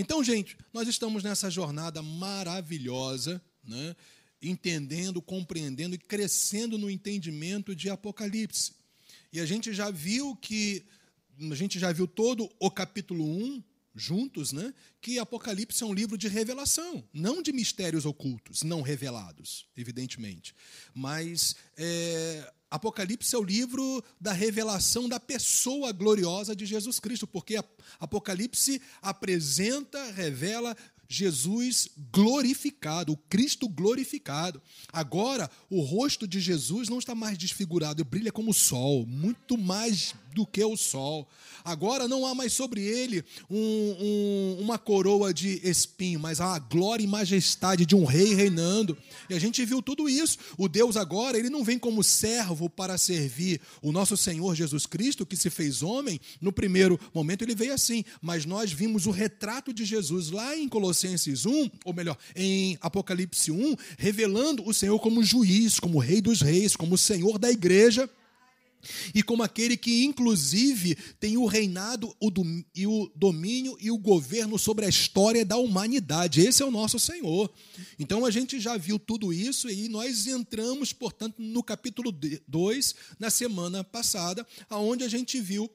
Então, gente, nós estamos nessa jornada maravilhosa, né? entendendo, compreendendo e crescendo no entendimento de Apocalipse. E a gente já viu que, a gente já viu todo o capítulo 1 juntos, né? que Apocalipse é um livro de revelação, não de mistérios ocultos, não revelados, evidentemente. Mas é, Apocalipse é o livro da revelação da pessoa gloriosa de Jesus Cristo, porque Apocalipse apresenta, revela Jesus glorificado, o Cristo glorificado. Agora, o rosto de Jesus não está mais desfigurado, ele brilha como o sol, muito mais do que o sol. Agora não há mais sobre ele um, um, uma coroa de espinho, mas há a glória e majestade de um rei reinando. E a gente viu tudo isso. O Deus agora, ele não vem como servo para servir o nosso Senhor Jesus Cristo, que se fez homem. No primeiro momento ele veio assim, mas nós vimos o retrato de Jesus lá em Colossenses 1, ou melhor, em Apocalipse 1, revelando o Senhor como juiz, como rei dos reis, como Senhor da igreja e como aquele que, inclusive, tem o reinado o e o domínio e o governo sobre a história da humanidade. Esse é o nosso Senhor. Então a gente já viu tudo isso e nós entramos, portanto, no capítulo 2, na semana passada, aonde a gente viu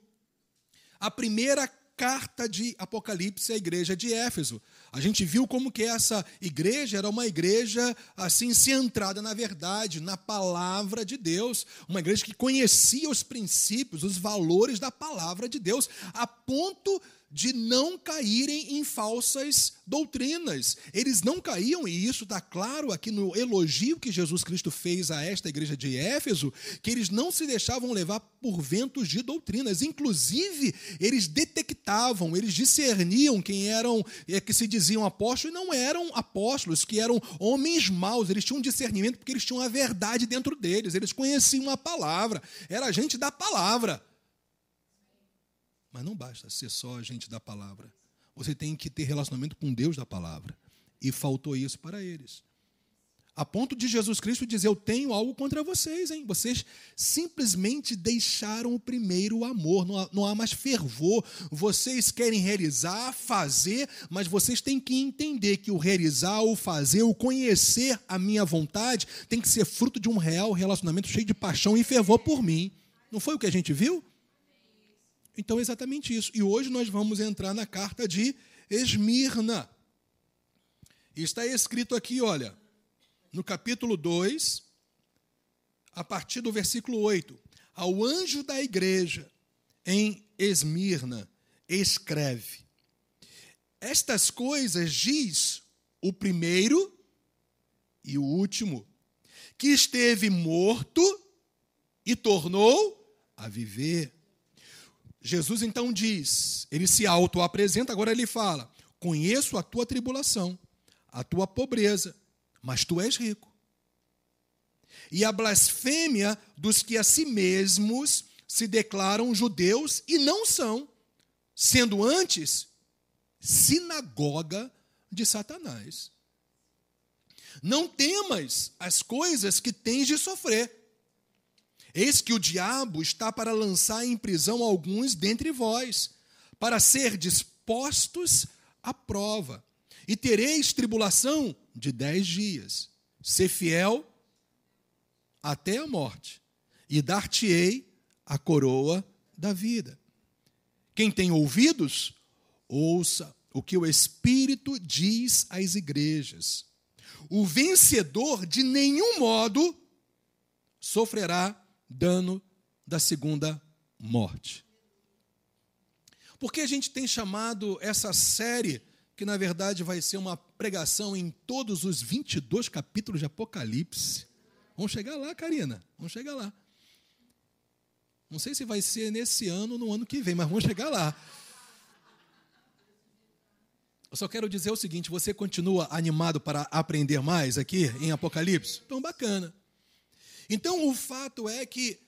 a primeira carta de Apocalipse à igreja de Éfeso. A gente viu como que essa igreja era uma igreja assim centrada na verdade, na palavra de Deus, uma igreja que conhecia os princípios, os valores da palavra de Deus, a ponto de não caírem em falsas doutrinas. Eles não caíam, e isso está claro aqui no elogio que Jesus Cristo fez a esta igreja de Éfeso, que eles não se deixavam levar por ventos de doutrinas. Inclusive, eles detectavam, eles discerniam quem eram, é, que se diziam apóstolos e não eram apóstolos, que eram homens maus. Eles tinham discernimento porque eles tinham a verdade dentro deles, eles conheciam a palavra, era gente da palavra. Mas não basta ser só gente da palavra. Você tem que ter relacionamento com Deus da palavra. E faltou isso para eles. A ponto de Jesus Cristo dizer: Eu tenho algo contra vocês, hein? Vocês simplesmente deixaram o primeiro amor, não há, não há mais fervor. Vocês querem realizar, fazer, mas vocês têm que entender que o realizar, o fazer, o conhecer a minha vontade tem que ser fruto de um real relacionamento cheio de paixão e fervor por mim. Não foi o que a gente viu? Então é exatamente isso. E hoje nós vamos entrar na carta de Esmirna. Está escrito aqui, olha, no capítulo 2, a partir do versículo 8: Ao anjo da igreja em Esmirna, escreve: Estas coisas diz o primeiro e o último, que esteve morto e tornou a viver Jesus então diz, ele se auto-apresenta, agora ele fala: Conheço a tua tribulação, a tua pobreza, mas tu és rico. E a blasfêmia dos que a si mesmos se declaram judeus e não são, sendo antes sinagoga de Satanás. Não temas as coisas que tens de sofrer Eis que o diabo está para lançar em prisão alguns dentre vós, para ser dispostos à prova. E tereis tribulação de dez dias. Ser fiel até a morte, e dar-te-ei a coroa da vida. Quem tem ouvidos, ouça o que o Espírito diz às igrejas. O vencedor de nenhum modo sofrerá dano da segunda morte. Por que a gente tem chamado essa série, que na verdade vai ser uma pregação em todos os 22 capítulos de Apocalipse? Vamos chegar lá, Karina, vamos chegar lá. Não sei se vai ser nesse ano ou no ano que vem, mas vamos chegar lá. Eu só quero dizer o seguinte: você continua animado para aprender mais aqui em Apocalipse? Então, bacana. Então, o fato é que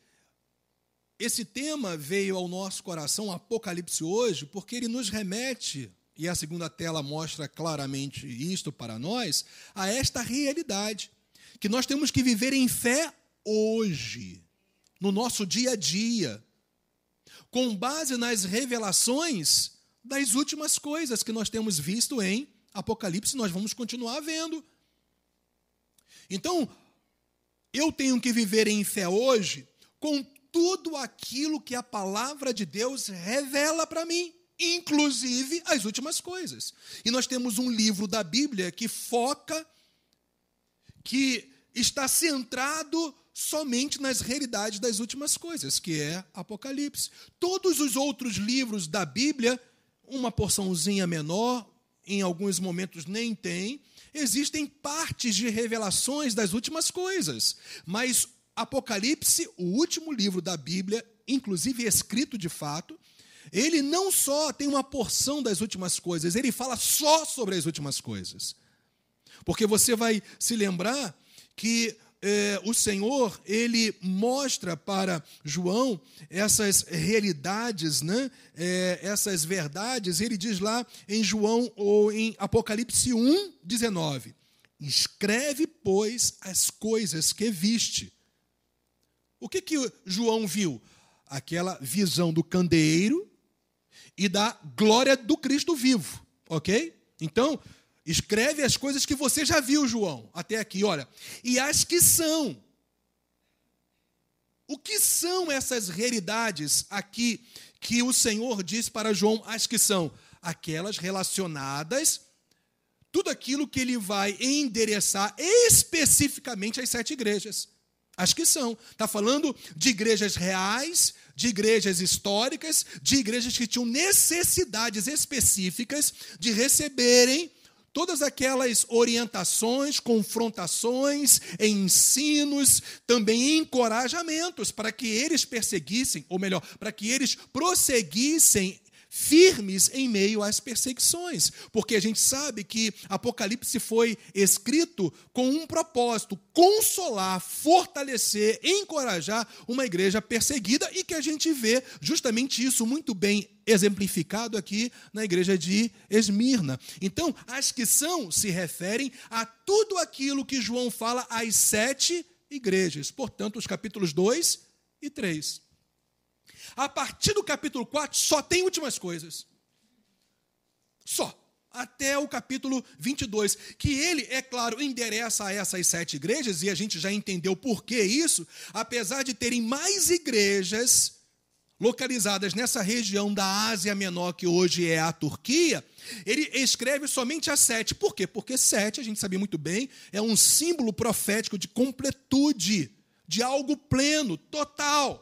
esse tema veio ao nosso coração, Apocalipse hoje, porque ele nos remete, e a segunda tela mostra claramente isto para nós, a esta realidade, que nós temos que viver em fé hoje, no nosso dia a dia, com base nas revelações das últimas coisas que nós temos visto em Apocalipse, nós vamos continuar vendo. Então, eu tenho que viver em fé hoje com tudo aquilo que a palavra de Deus revela para mim, inclusive as últimas coisas. E nós temos um livro da Bíblia que foca, que está centrado somente nas realidades das últimas coisas, que é Apocalipse. Todos os outros livros da Bíblia, uma porçãozinha menor, em alguns momentos nem tem, existem partes de revelações das últimas coisas, mas Apocalipse, o último livro da Bíblia, inclusive escrito de fato, ele não só tem uma porção das últimas coisas, ele fala só sobre as últimas coisas. Porque você vai se lembrar que é, o Senhor ele mostra para João essas realidades, né? É, essas verdades. Ele diz lá em João ou em Apocalipse 1, 19: Escreve, pois, as coisas que viste. O que, que João viu? Aquela visão do candeeiro e da glória do Cristo vivo, ok? Então, Escreve as coisas que você já viu, João, até aqui, olha. E as que são. O que são essas realidades aqui que o Senhor diz para João, as que são? Aquelas relacionadas, tudo aquilo que ele vai endereçar especificamente às sete igrejas. As que são. Está falando de igrejas reais, de igrejas históricas, de igrejas que tinham necessidades específicas de receberem todas aquelas orientações, confrontações, ensinos, também encorajamentos para que eles perseguissem, ou melhor, para que eles prosseguissem firmes em meio às perseguições, porque a gente sabe que Apocalipse foi escrito com um propósito: consolar, fortalecer, encorajar uma igreja perseguida e que a gente vê justamente isso muito bem exemplificado aqui na igreja de Esmirna. Então, as que são se referem a tudo aquilo que João fala às sete igrejas, portanto, os capítulos 2 e 3. A partir do capítulo 4, só tem últimas coisas. Só. Até o capítulo 22. Que ele, é claro, endereça a essas sete igrejas, e a gente já entendeu por que isso, apesar de terem mais igrejas localizadas nessa região da Ásia Menor, que hoje é a Turquia, ele escreve somente a sete. Por quê? Porque sete, a gente sabe muito bem, é um símbolo profético de completude, de algo pleno, total.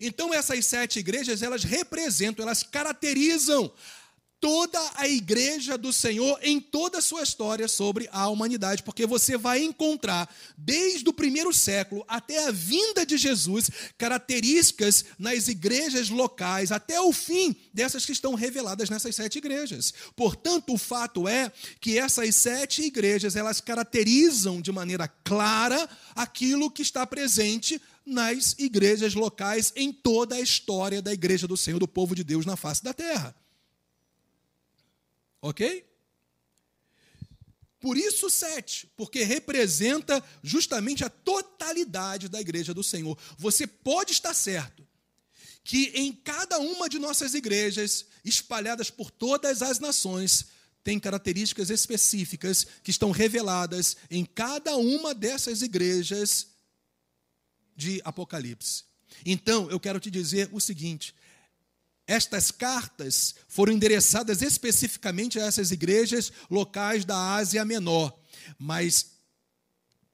Então essas sete igrejas, elas representam, elas caracterizam toda a igreja do Senhor em toda a sua história sobre a humanidade, porque você vai encontrar, desde o primeiro século até a vinda de Jesus, características nas igrejas locais, até o fim dessas que estão reveladas nessas sete igrejas. Portanto, o fato é que essas sete igrejas, elas caracterizam de maneira clara aquilo que está presente nas igrejas locais em toda a história da igreja do Senhor, do povo de Deus na face da terra. Ok? Por isso, sete, porque representa justamente a totalidade da igreja do Senhor. Você pode estar certo que em cada uma de nossas igrejas, espalhadas por todas as nações, tem características específicas que estão reveladas em cada uma dessas igrejas de Apocalipse. Então, eu quero te dizer o seguinte: estas cartas foram endereçadas especificamente a essas igrejas locais da Ásia Menor, mas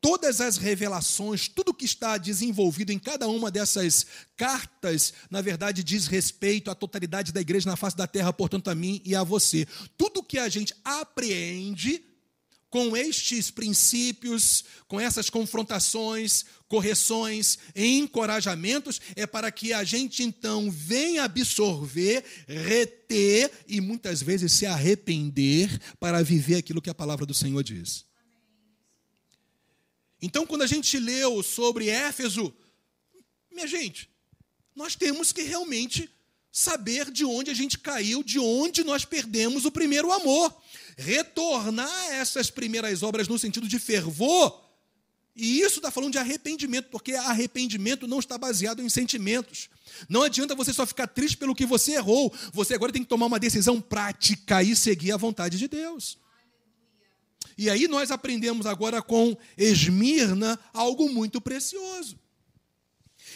todas as revelações, tudo que está desenvolvido em cada uma dessas cartas, na verdade, diz respeito à totalidade da igreja na face da terra, portanto, a mim e a você. Tudo que a gente apreende com estes princípios, com essas confrontações, correções encorajamentos, é para que a gente então venha absorver, reter e muitas vezes se arrepender para viver aquilo que a palavra do Senhor diz. Então, quando a gente leu sobre Éfeso, minha gente, nós temos que realmente saber de onde a gente caiu, de onde nós perdemos o primeiro amor retornar a essas primeiras obras no sentido de fervor E isso está falando de arrependimento, porque arrependimento não está baseado em sentimentos. Não adianta você só ficar triste pelo que você errou. Você agora tem que tomar uma decisão prática e seguir a vontade de Deus. E aí nós aprendemos agora com Esmirna algo muito precioso.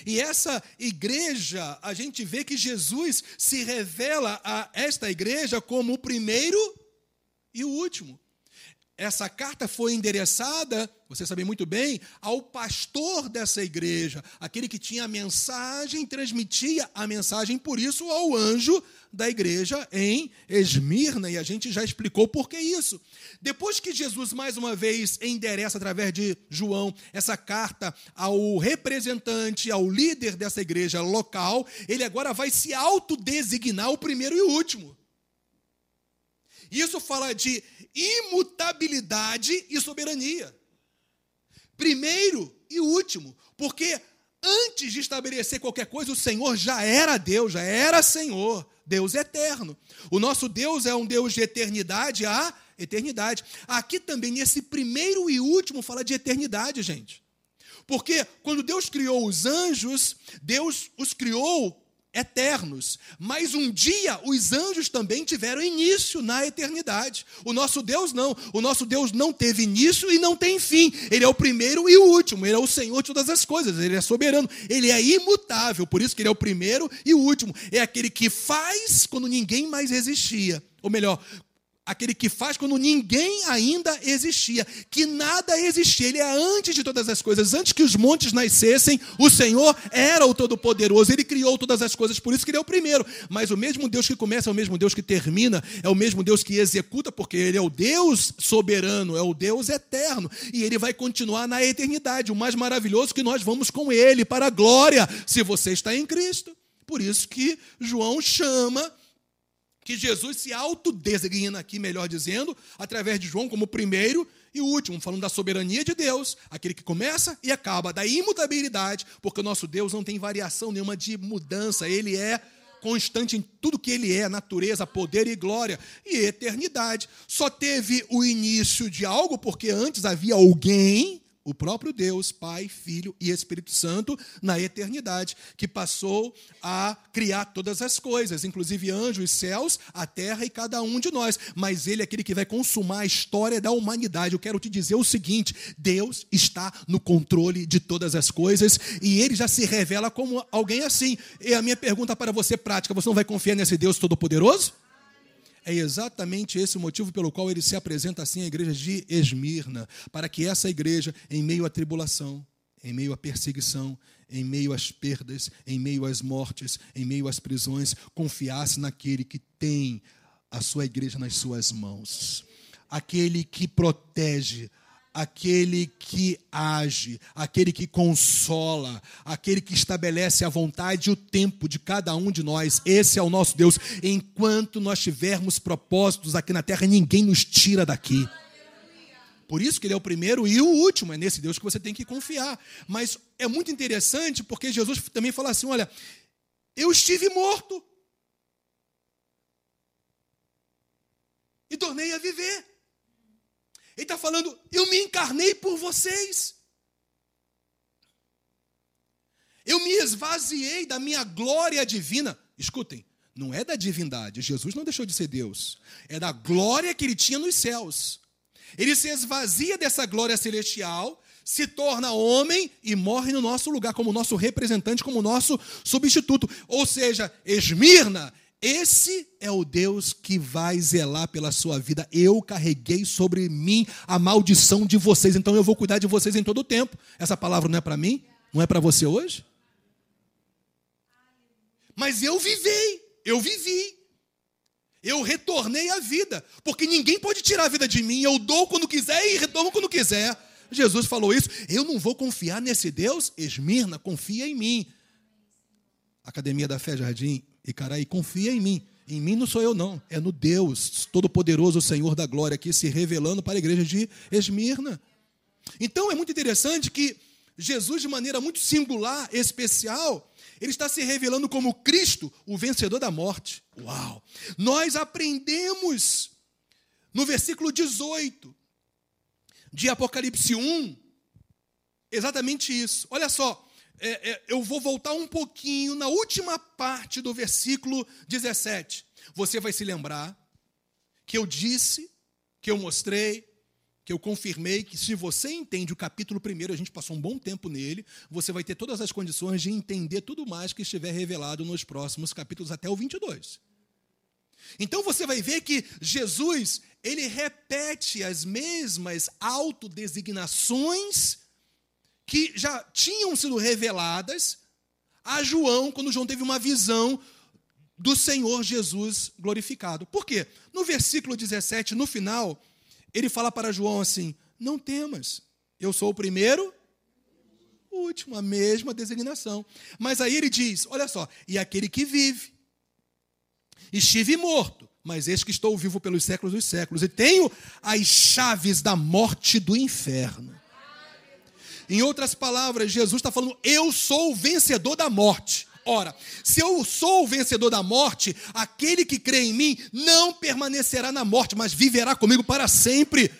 E essa igreja, a gente vê que Jesus se revela a esta igreja como o primeiro e o último. Essa carta foi endereçada, você sabe muito bem, ao pastor dessa igreja, aquele que tinha a mensagem, transmitia a mensagem, por isso, ao anjo da igreja em Esmirna, e a gente já explicou por que isso. Depois que Jesus, mais uma vez, endereça através de João essa carta ao representante, ao líder dessa igreja local, ele agora vai se autodesignar o primeiro e o último. Isso fala de imutabilidade e soberania. Primeiro e último, porque antes de estabelecer qualquer coisa, o Senhor já era Deus, já era Senhor, Deus eterno. O nosso Deus é um Deus de eternidade a eternidade. Aqui também, nesse primeiro e último, fala de eternidade, gente. Porque quando Deus criou os anjos, Deus os criou eternos. Mas um dia os anjos também tiveram início na eternidade. O nosso Deus não. O nosso Deus não teve início e não tem fim. Ele é o primeiro e o último. Ele é o Senhor de todas as coisas. Ele é soberano. Ele é imutável. Por isso que ele é o primeiro e o último. É aquele que faz quando ninguém mais existia. Ou melhor, aquele que faz quando ninguém ainda existia, que nada existia, ele é antes de todas as coisas, antes que os montes nascessem, o Senhor era o Todo-Poderoso, ele criou todas as coisas, por isso que ele é o primeiro. Mas o mesmo Deus que começa é o mesmo Deus que termina, é o mesmo Deus que executa, porque ele é o Deus soberano, é o Deus eterno, e ele vai continuar na eternidade. O mais maravilhoso que nós vamos com ele para a glória, se você está em Cristo. Por isso que João chama que Jesus se autodesigna aqui, melhor dizendo, através de João como primeiro e último, falando da soberania de Deus, aquele que começa e acaba, da imutabilidade, porque o nosso Deus não tem variação nenhuma de mudança, ele é constante em tudo que ele é, natureza, poder e glória e eternidade. Só teve o início de algo porque antes havia alguém o próprio Deus, Pai, Filho e Espírito Santo, na eternidade, que passou a criar todas as coisas, inclusive anjos, céus, a terra e cada um de nós. Mas Ele é aquele que vai consumar a história da humanidade. Eu quero te dizer o seguinte: Deus está no controle de todas as coisas e Ele já se revela como alguém assim. E a minha pergunta para você prática: você não vai confiar nesse Deus Todo-Poderoso? É exatamente esse o motivo pelo qual ele se apresenta assim à igreja de Esmirna, para que essa igreja, em meio à tribulação, em meio à perseguição, em meio às perdas, em meio às mortes, em meio às prisões, confiasse naquele que tem a sua igreja nas suas mãos, aquele que protege, aquele que age, aquele que consola, aquele que estabelece a vontade e o tempo de cada um de nós. Esse é o nosso Deus. Enquanto nós tivermos propósitos aqui na terra, ninguém nos tira daqui. Por isso que ele é o primeiro e o último, é nesse Deus que você tem que confiar. Mas é muito interessante porque Jesus também fala assim: olha, eu estive morto e tornei a viver. Ele está falando, eu me encarnei por vocês. Eu me esvaziei da minha glória divina. Escutem, não é da divindade. Jesus não deixou de ser Deus. É da glória que ele tinha nos céus. Ele se esvazia dessa glória celestial, se torna homem e morre no nosso lugar, como nosso representante, como nosso substituto. Ou seja, Esmirna esse é o Deus que vai zelar pela sua vida. Eu carreguei sobre mim a maldição de vocês, então eu vou cuidar de vocês em todo o tempo. Essa palavra não é para mim? Não é para você hoje? Mas eu vivei, eu vivi. Eu retornei à vida, porque ninguém pode tirar a vida de mim. Eu dou quando quiser e retorno quando quiser. Jesus falou isso. Eu não vou confiar nesse Deus? Esmirna, confia em mim. Academia da Fé Jardim, e Caraí, confia em mim. Em mim não sou eu, não. É no Deus Todo-Poderoso, Senhor da Glória, aqui se revelando para a igreja de Esmirna. Então é muito interessante que Jesus, de maneira muito singular, especial, ele está se revelando como Cristo, o vencedor da morte. Uau! Nós aprendemos no versículo 18 de Apocalipse 1 exatamente isso. Olha só, é, é, eu vou voltar um pouquinho na última parte do versículo 17. Você vai se lembrar que eu disse, que eu mostrei, que eu confirmei que se você entende o capítulo primeiro, a gente passou um bom tempo nele, você vai ter todas as condições de entender tudo mais que estiver revelado nos próximos capítulos até o 22. Então você vai ver que Jesus, ele repete as mesmas autodesignações que já tinham sido reveladas a João quando João teve uma visão do Senhor Jesus glorificado. Por quê? No versículo 17, no final, ele fala para João assim: Não temas, eu sou o primeiro, o último, a mesma designação. Mas aí ele diz: Olha só, e aquele que vive, estive morto, mas eis que estou vivo pelos séculos dos séculos, e tenho as chaves da morte do inferno. Em outras palavras, Jesus está falando: Eu sou o vencedor da morte. Ora, se eu sou o vencedor da morte, aquele que crê em mim não permanecerá na morte, mas viverá comigo para sempre.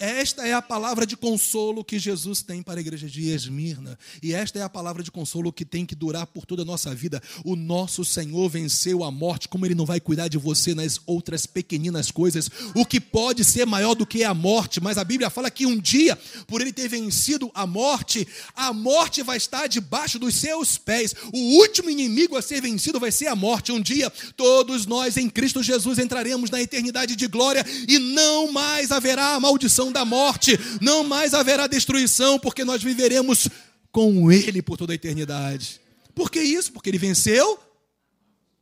Esta é a palavra de consolo que Jesus tem para a igreja de Esmirna. E esta é a palavra de consolo que tem que durar por toda a nossa vida. O nosso Senhor venceu a morte, como Ele não vai cuidar de você nas outras pequeninas coisas, o que pode ser maior do que a morte. Mas a Bíblia fala que um dia, por Ele ter vencido a morte, a morte vai estar debaixo dos seus pés. O último inimigo a ser vencido vai ser a morte. Um dia, todos nós em Cristo Jesus entraremos na eternidade de glória e não mais haverá maldição da morte, não mais haverá destruição, porque nós viveremos com Ele por toda a eternidade. Por que isso? Porque Ele venceu.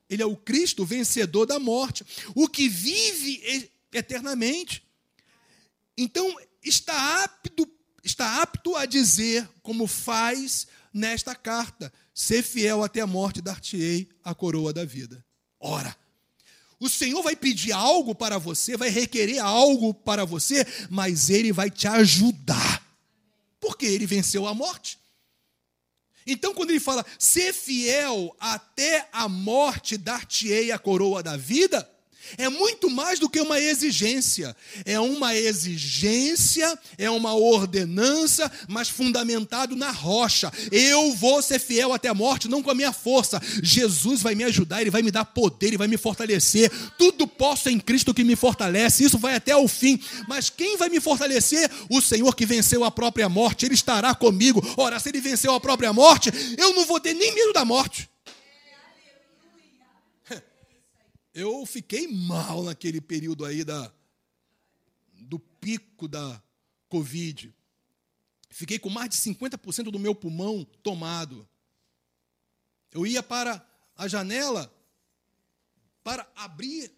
Ele é o Cristo vencedor da morte, o que vive eternamente. Então, está apto, está apto a dizer, como faz nesta carta: ser fiel até a morte, dar-te-ei a coroa da vida. Ora, o Senhor vai pedir algo para você, vai requerer algo para você, mas Ele vai te ajudar, porque Ele venceu a morte. Então, quando Ele fala, ser fiel até a morte, dar-te-ei a coroa da vida, é muito mais do que uma exigência. É uma exigência, é uma ordenança, mas fundamentado na rocha. Eu vou ser fiel até a morte, não com a minha força. Jesus vai me ajudar, ele vai me dar poder, ele vai me fortalecer. Tudo posso em Cristo que me fortalece. Isso vai até o fim. Mas quem vai me fortalecer? O Senhor que venceu a própria morte, ele estará comigo. Ora, se ele venceu a própria morte, eu não vou ter nem medo da morte. Eu fiquei mal naquele período aí da, do pico da Covid. Fiquei com mais de 50% do meu pulmão tomado. Eu ia para a janela para abrir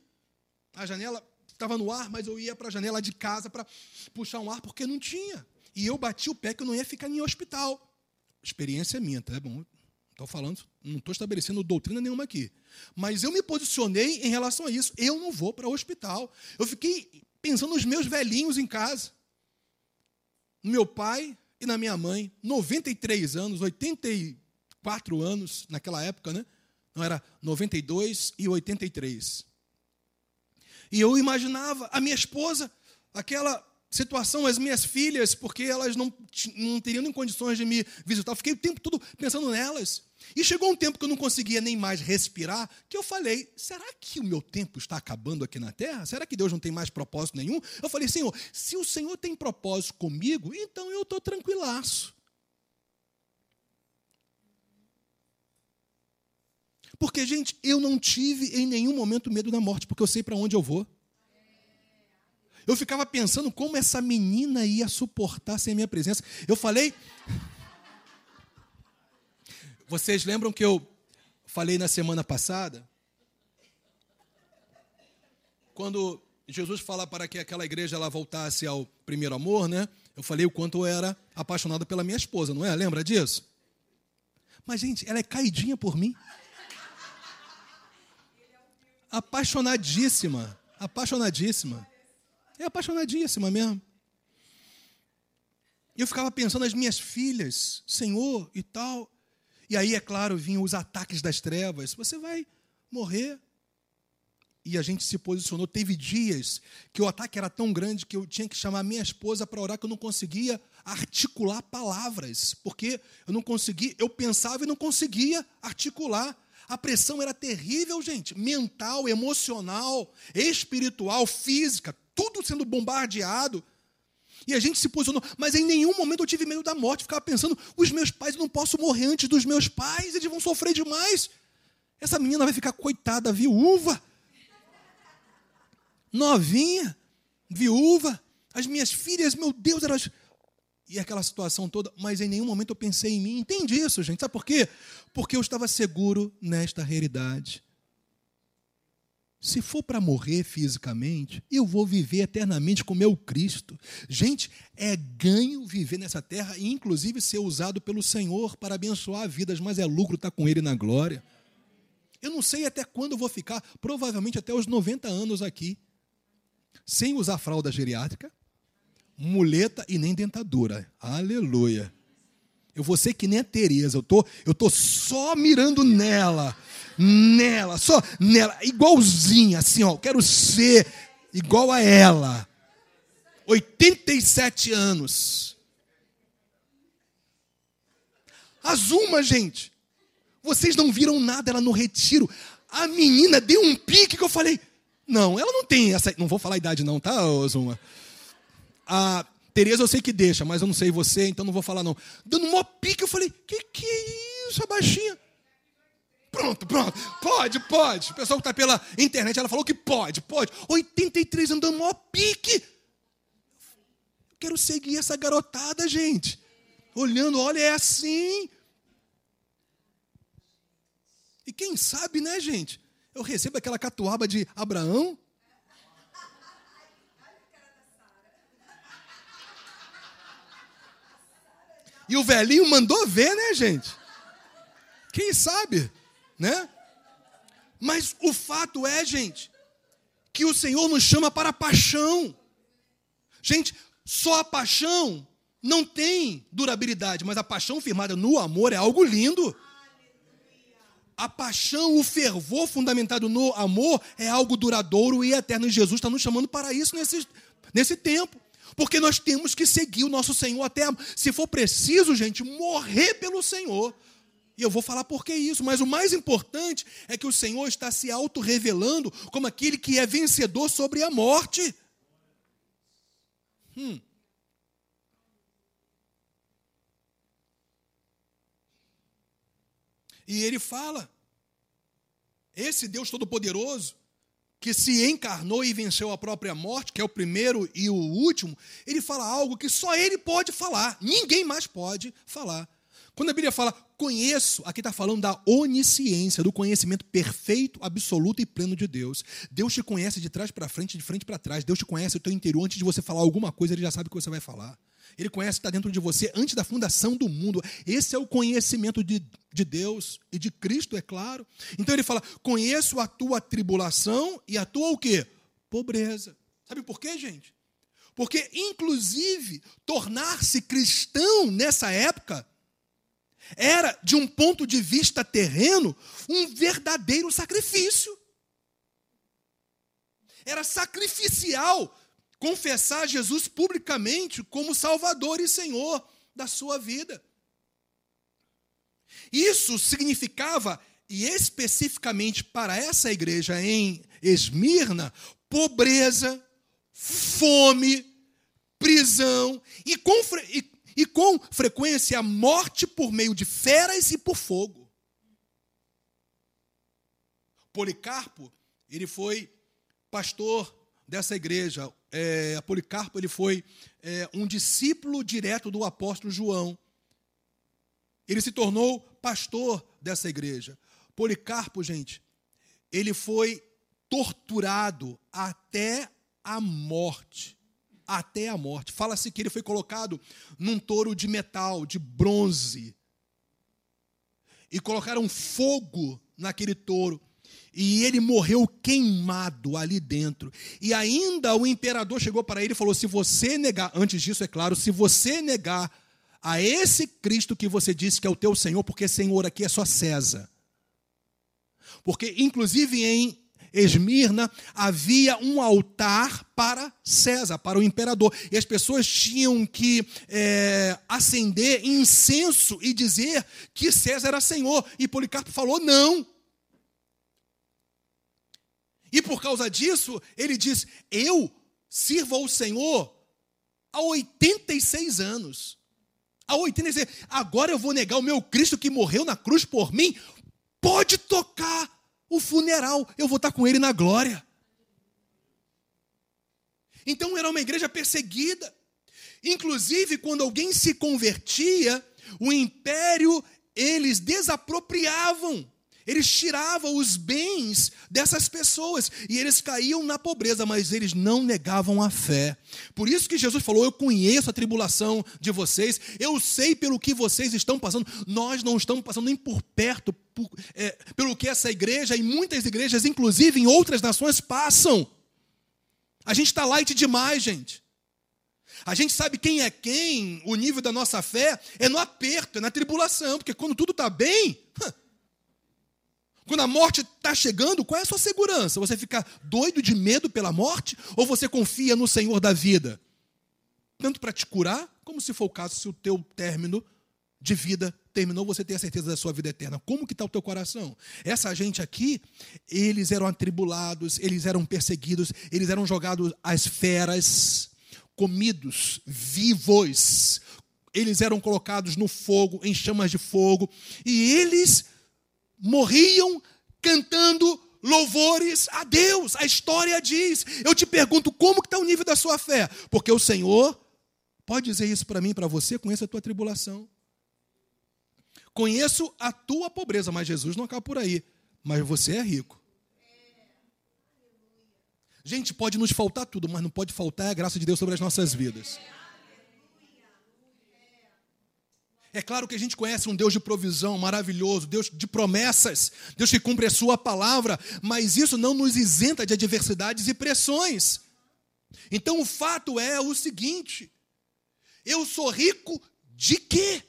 a janela, estava no ar, mas eu ia para a janela de casa para puxar um ar porque não tinha. E eu bati o pé que eu não ia ficar em hospital. Experiência minha, tá bom? Estou falando, não estou estabelecendo doutrina nenhuma aqui. Mas eu me posicionei em relação a isso. Eu não vou para o hospital. Eu fiquei pensando nos meus velhinhos em casa. No meu pai e na minha mãe, 93 anos, 84 anos naquela época, né? Não era 92 e 83. E eu imaginava a minha esposa, aquela situação, as minhas filhas, porque elas não, não teriam condições de me visitar. Eu fiquei o tempo todo pensando nelas. E chegou um tempo que eu não conseguia nem mais respirar, que eu falei: será que o meu tempo está acabando aqui na terra? Será que Deus não tem mais propósito nenhum? Eu falei: Senhor, se o Senhor tem propósito comigo, então eu estou tranquilaço. Porque, gente, eu não tive em nenhum momento medo da morte, porque eu sei para onde eu vou. Eu ficava pensando como essa menina ia suportar sem a minha presença. Eu falei. Vocês lembram que eu falei na semana passada? Quando Jesus fala para que aquela igreja ela voltasse ao primeiro amor, né? Eu falei o quanto eu era apaixonado pela minha esposa, não é? Lembra disso? Mas, gente, ela é caidinha por mim. Apaixonadíssima. Apaixonadíssima. É apaixonadíssima mesmo. E eu ficava pensando nas minhas filhas, Senhor e tal. E aí, é claro, vinham os ataques das trevas. Você vai morrer. e a gente se posicionou. Teve dias que o ataque era tão grande que eu tinha que chamar minha esposa para orar, que eu não conseguia articular palavras, porque eu não conseguia, eu pensava e não conseguia articular. A pressão era terrível, gente, mental, emocional, espiritual, física, tudo sendo bombardeado. E a gente se posicionou, mas em nenhum momento eu tive medo da morte. Ficava pensando, os meus pais, eu não posso morrer antes dos meus pais, eles vão sofrer demais. Essa menina vai ficar coitada, viúva novinha, viúva, as minhas filhas, meu Deus, elas. E aquela situação toda, mas em nenhum momento eu pensei em mim. Entende isso, gente? Sabe por quê? Porque eu estava seguro nesta realidade. Se for para morrer fisicamente, eu vou viver eternamente com meu Cristo. Gente, é ganho viver nessa terra e, inclusive, ser usado pelo Senhor para abençoar vidas, mas é lucro estar com Ele na glória. Eu não sei até quando eu vou ficar, provavelmente até os 90 anos aqui sem usar fralda geriátrica, muleta e nem dentadura. Aleluia. Eu vou ser que nem a Tereza, eu tô, eu tô só mirando nela, nela, só nela, igualzinha, assim, ó, quero ser igual a ela. 87 anos. Azuma, gente. Vocês não viram nada ela no retiro. A menina deu um pique que eu falei: não, ela não tem essa. Não vou falar a idade, não, tá, Zuma? A Tereza eu sei que deixa, mas eu não sei você, então não vou falar, não. Dando um pique, eu falei: que que é isso, a baixinha? Pronto, pronto. Pode, pode. O pessoal que está pela internet, ela falou que pode, pode. 83 andando mó pique. Quero seguir essa garotada, gente. Olhando, olha, é assim. E quem sabe, né, gente? eu recebo aquela catuaba de Abraão. E o velhinho mandou ver, né, gente? Quem sabe, né? Mas o fato é, gente, que o Senhor nos chama para a paixão. Gente, só a paixão não tem durabilidade, mas a paixão firmada no amor é algo lindo a paixão, o fervor fundamentado no amor é algo duradouro e eterno. E Jesus está nos chamando para isso nesse, nesse tempo. Porque nós temos que seguir o nosso Senhor até, se for preciso, gente, morrer pelo Senhor. E eu vou falar por que isso, mas o mais importante é que o Senhor está se auto-revelando como aquele que é vencedor sobre a morte. Hum. E ele fala: esse Deus Todo-Poderoso, que se encarnou e venceu a própria morte, que é o primeiro e o último, ele fala algo que só ele pode falar, ninguém mais pode falar. Quando a Bíblia fala conheço, aqui está falando da onisciência, do conhecimento perfeito, absoluto e pleno de Deus. Deus te conhece de trás para frente, de frente para trás. Deus te conhece o teu interior. Antes de você falar alguma coisa, ele já sabe o que você vai falar. Ele conhece o que está dentro de você antes da fundação do mundo. Esse é o conhecimento de, de Deus e de Cristo, é claro. Então ele fala: conheço a tua tribulação e a tua o quê? Pobreza. Sabe por quê, gente? Porque, inclusive, tornar-se cristão nessa época era, de um ponto de vista terreno, um verdadeiro sacrifício. Era sacrificial confessar Jesus publicamente como Salvador e Senhor da sua vida. Isso significava, e especificamente para essa igreja em Esmirna, pobreza, fome, prisão e com, e, e com frequência a morte por meio de feras e por fogo. Policarpo, ele foi pastor dessa igreja, é, Policarpo ele foi é, um discípulo direto do apóstolo João. Ele se tornou pastor dessa igreja. Policarpo, gente, ele foi torturado até a morte. Até a morte. Fala-se que ele foi colocado num touro de metal, de bronze. E colocaram fogo naquele touro e ele morreu queimado ali dentro. E ainda o imperador chegou para ele e falou: se você negar, antes disso, é claro, se você negar a esse Cristo que você disse que é o teu Senhor, porque Senhor aqui é só César. Porque, inclusive, em Esmirna havia um altar para César, para o imperador. E as pessoas tinham que é, acender incenso e dizer que César era senhor. E Policarpo falou: não. E por causa disso, ele diz: Eu sirvo ao Senhor há 86 anos. Há 86 Agora eu vou negar o meu Cristo que morreu na cruz por mim. Pode tocar o funeral, eu vou estar com ele na glória. Então era uma igreja perseguida. Inclusive, quando alguém se convertia, o império eles desapropriavam eles tiravam os bens dessas pessoas e eles caíam na pobreza, mas eles não negavam a fé. Por isso que Jesus falou: Eu conheço a tribulação de vocês, eu sei pelo que vocês estão passando. Nós não estamos passando nem por perto por, é, pelo que essa igreja e muitas igrejas, inclusive em outras nações, passam. A gente está light demais, gente. A gente sabe quem é quem, o nível da nossa fé é no aperto, é na tribulação, porque quando tudo está bem, quando a morte está chegando, qual é a sua segurança? Você fica doido de medo pela morte ou você confia no Senhor da vida? Tanto para te curar, como se for o caso, se o teu término de vida terminou, você tem a certeza da sua vida eterna. Como que está o teu coração? Essa gente aqui, eles eram atribulados, eles eram perseguidos, eles eram jogados às feras, comidos, vivos. Eles eram colocados no fogo, em chamas de fogo, e eles morriam cantando louvores a Deus. A história diz. Eu te pergunto, como está o nível da sua fé? Porque o Senhor pode dizer isso para mim, para você, conheço a tua tribulação. Conheço a tua pobreza, mas Jesus não acaba por aí. Mas você é rico. Gente, pode nos faltar tudo, mas não pode faltar a graça de Deus sobre as nossas vidas. É claro que a gente conhece um Deus de provisão maravilhoso, Deus de promessas, Deus que cumpre a sua palavra, mas isso não nos isenta de adversidades e pressões. Então o fato é o seguinte: eu sou rico de quê?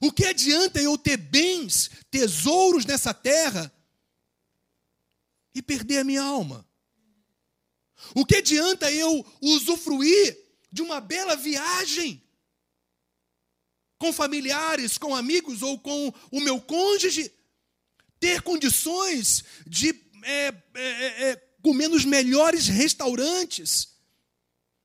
O que adianta eu ter bens, tesouros nessa terra e perder a minha alma? O que adianta eu usufruir de uma bela viagem com familiares, com amigos ou com o meu cônjuge, ter condições de é, é, é, é comer nos melhores restaurantes,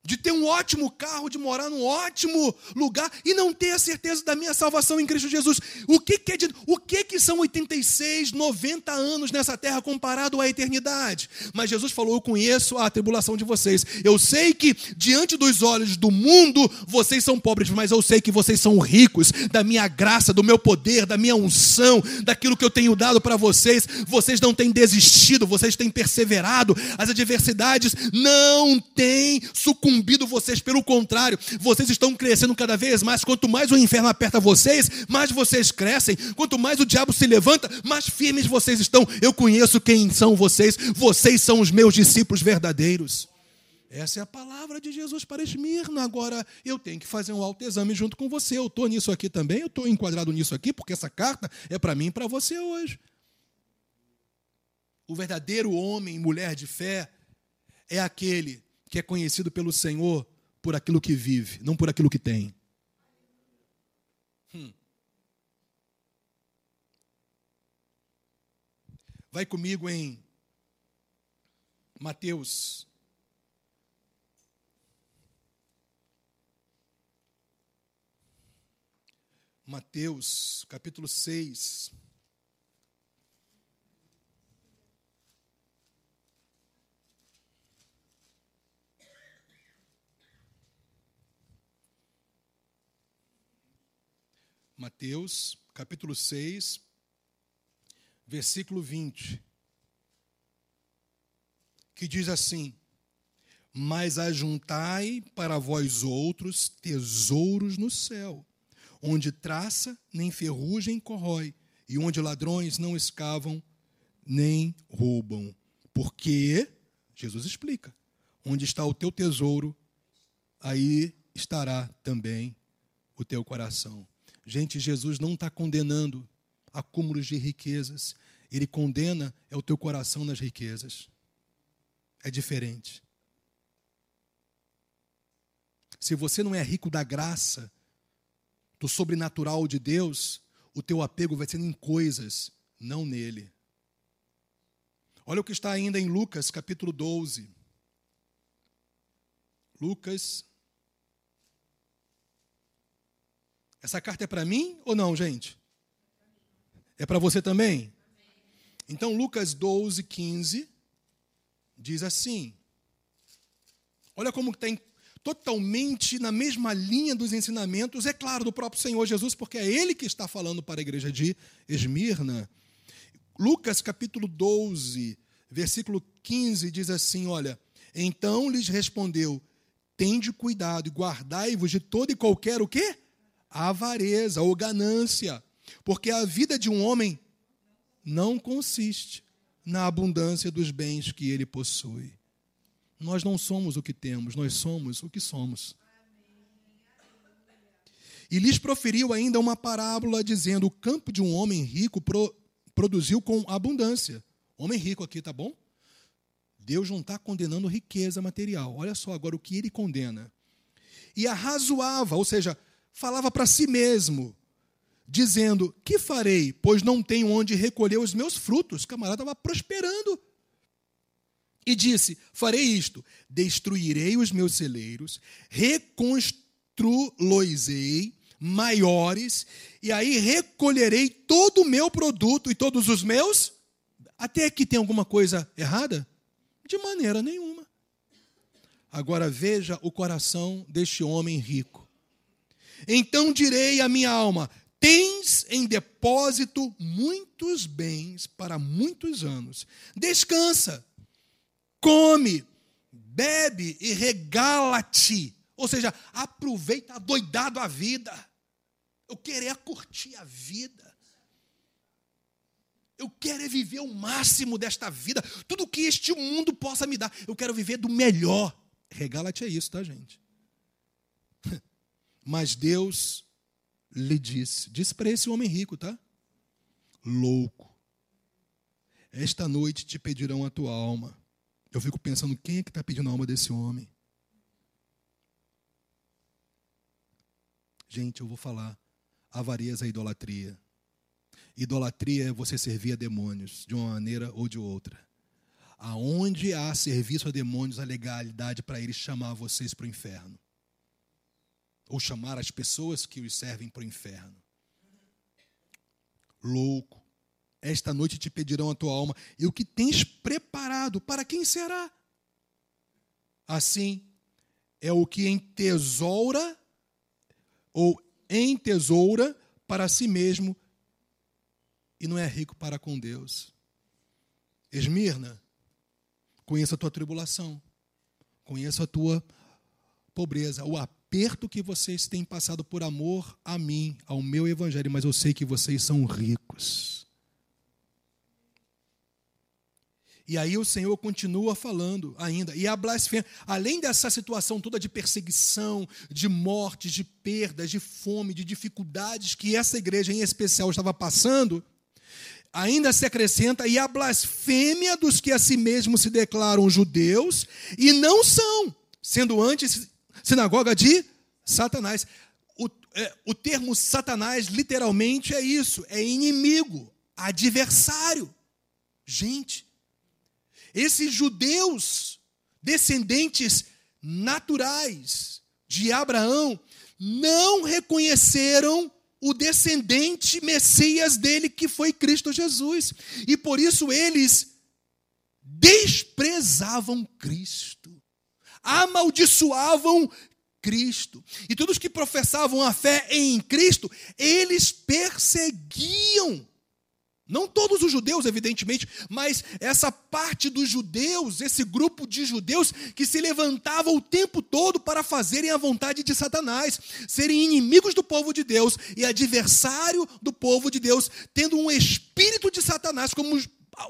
de ter um ótimo carro, de morar num ótimo lugar e não ter a certeza da minha salvação em Cristo Jesus. O que, que, é de, o que, que são 86, 90 anos nessa terra comparado à eternidade? Mas Jesus falou: Eu conheço a tribulação de vocês. Eu sei que diante dos olhos do mundo vocês são pobres, mas eu sei que vocês são ricos da minha graça, do meu poder, da minha unção, daquilo que eu tenho dado para vocês. Vocês não têm desistido, vocês têm perseverado. As adversidades não têm sucumbido sucumbido vocês, pelo contrário, vocês estão crescendo cada vez mais. Quanto mais o inferno aperta vocês, mais vocês crescem. Quanto mais o diabo se levanta, mais firmes vocês estão. Eu conheço quem são vocês, vocês são os meus discípulos verdadeiros. Essa é a palavra de Jesus para Esmirna. Agora, eu tenho que fazer um autoexame junto com você. Eu estou nisso aqui também, eu estou enquadrado nisso aqui, porque essa carta é para mim e para você hoje. O verdadeiro homem e mulher de fé é aquele que é conhecido pelo Senhor por aquilo que vive, não por aquilo que tem. Hum. Vai comigo em Mateus. Mateus, capítulo 6. Mateus, capítulo 6, versículo 20, que diz assim: Mas ajuntai para vós outros tesouros no céu, onde traça nem ferrugem corrói, e onde ladrões não escavam nem roubam. Porque, Jesus explica, onde está o teu tesouro, aí estará também o teu coração. Gente, Jesus não está condenando acúmulos de riquezas. Ele condena é o teu coração nas riquezas. É diferente. Se você não é rico da graça, do sobrenatural de Deus, o teu apego vai ser em coisas, não nele. Olha o que está ainda em Lucas capítulo 12. Lucas. Essa carta é para mim ou não, gente? É para você também? Então, Lucas 12, 15 diz assim. Olha como tem totalmente na mesma linha dos ensinamentos, é claro, do próprio Senhor Jesus, porque é ele que está falando para a igreja de Esmirna. Lucas capítulo 12, versículo 15 diz assim: Olha, então lhes respondeu: Tende cuidado e guardai-vos de toda e qualquer o quê? Avareza ou ganância, porque a vida de um homem não consiste na abundância dos bens que ele possui. Nós não somos o que temos, nós somos o que somos. E lhes proferiu ainda uma parábola dizendo: O campo de um homem rico pro, produziu com abundância. Homem rico aqui, tá bom? Deus não está condenando riqueza material. Olha só agora o que ele condena. E arrazoava, ou seja, falava para si mesmo, dizendo: Que farei, pois não tenho onde recolher os meus frutos? O camarada estava prosperando. E disse: Farei isto: destruirei os meus celeiros, reconstruí-los maiores, e aí recolherei todo o meu produto e todos os meus. Até aqui tem alguma coisa errada? De maneira nenhuma. Agora veja o coração deste homem rico. Então direi à minha alma: Tens em depósito muitos bens para muitos anos. Descansa come, bebe e regala-te. Ou seja, aproveita doidado a vida. Eu quero é curtir a vida. Eu quero é viver o máximo desta vida. Tudo que este mundo possa me dar. Eu quero viver do melhor. Regala-te é isso, tá, gente? Mas Deus lhe disse: disse para esse homem rico, tá? Louco. Esta noite te pedirão a tua alma eu fico pensando, quem é que está pedindo a alma desse homem? Gente, eu vou falar. Avareza é idolatria. Idolatria é você servir a demônios, de uma maneira ou de outra. Aonde há serviço a demônios, a legalidade para eles chamar vocês para o inferno. Ou chamar as pessoas que os servem para o inferno. Louco esta noite te pedirão a tua alma, e o que tens preparado, para quem será? Assim, é o que entesoura, ou entesoura para si mesmo, e não é rico para com Deus. Esmirna, conheça a tua tribulação, conheça a tua pobreza, o aperto que vocês têm passado por amor a mim, ao meu evangelho, mas eu sei que vocês são ricos. E aí o Senhor continua falando ainda. E a blasfêmia, além dessa situação toda de perseguição, de mortes, de perdas, de fome, de dificuldades que essa igreja em especial estava passando, ainda se acrescenta e a blasfêmia dos que a si mesmos se declaram judeus e não são, sendo antes sinagoga de Satanás. O, é, o termo Satanás literalmente é isso, é inimigo, adversário. Gente, esses judeus, descendentes naturais de Abraão, não reconheceram o descendente Messias dele, que foi Cristo Jesus. E por isso eles desprezavam Cristo, amaldiçoavam Cristo. E todos que professavam a fé em Cristo, eles perseguiam não todos os judeus, evidentemente, mas essa parte dos judeus, esse grupo de judeus que se levantava o tempo todo para fazerem a vontade de Satanás, serem inimigos do povo de Deus e adversário do povo de Deus, tendo um espírito de Satanás, como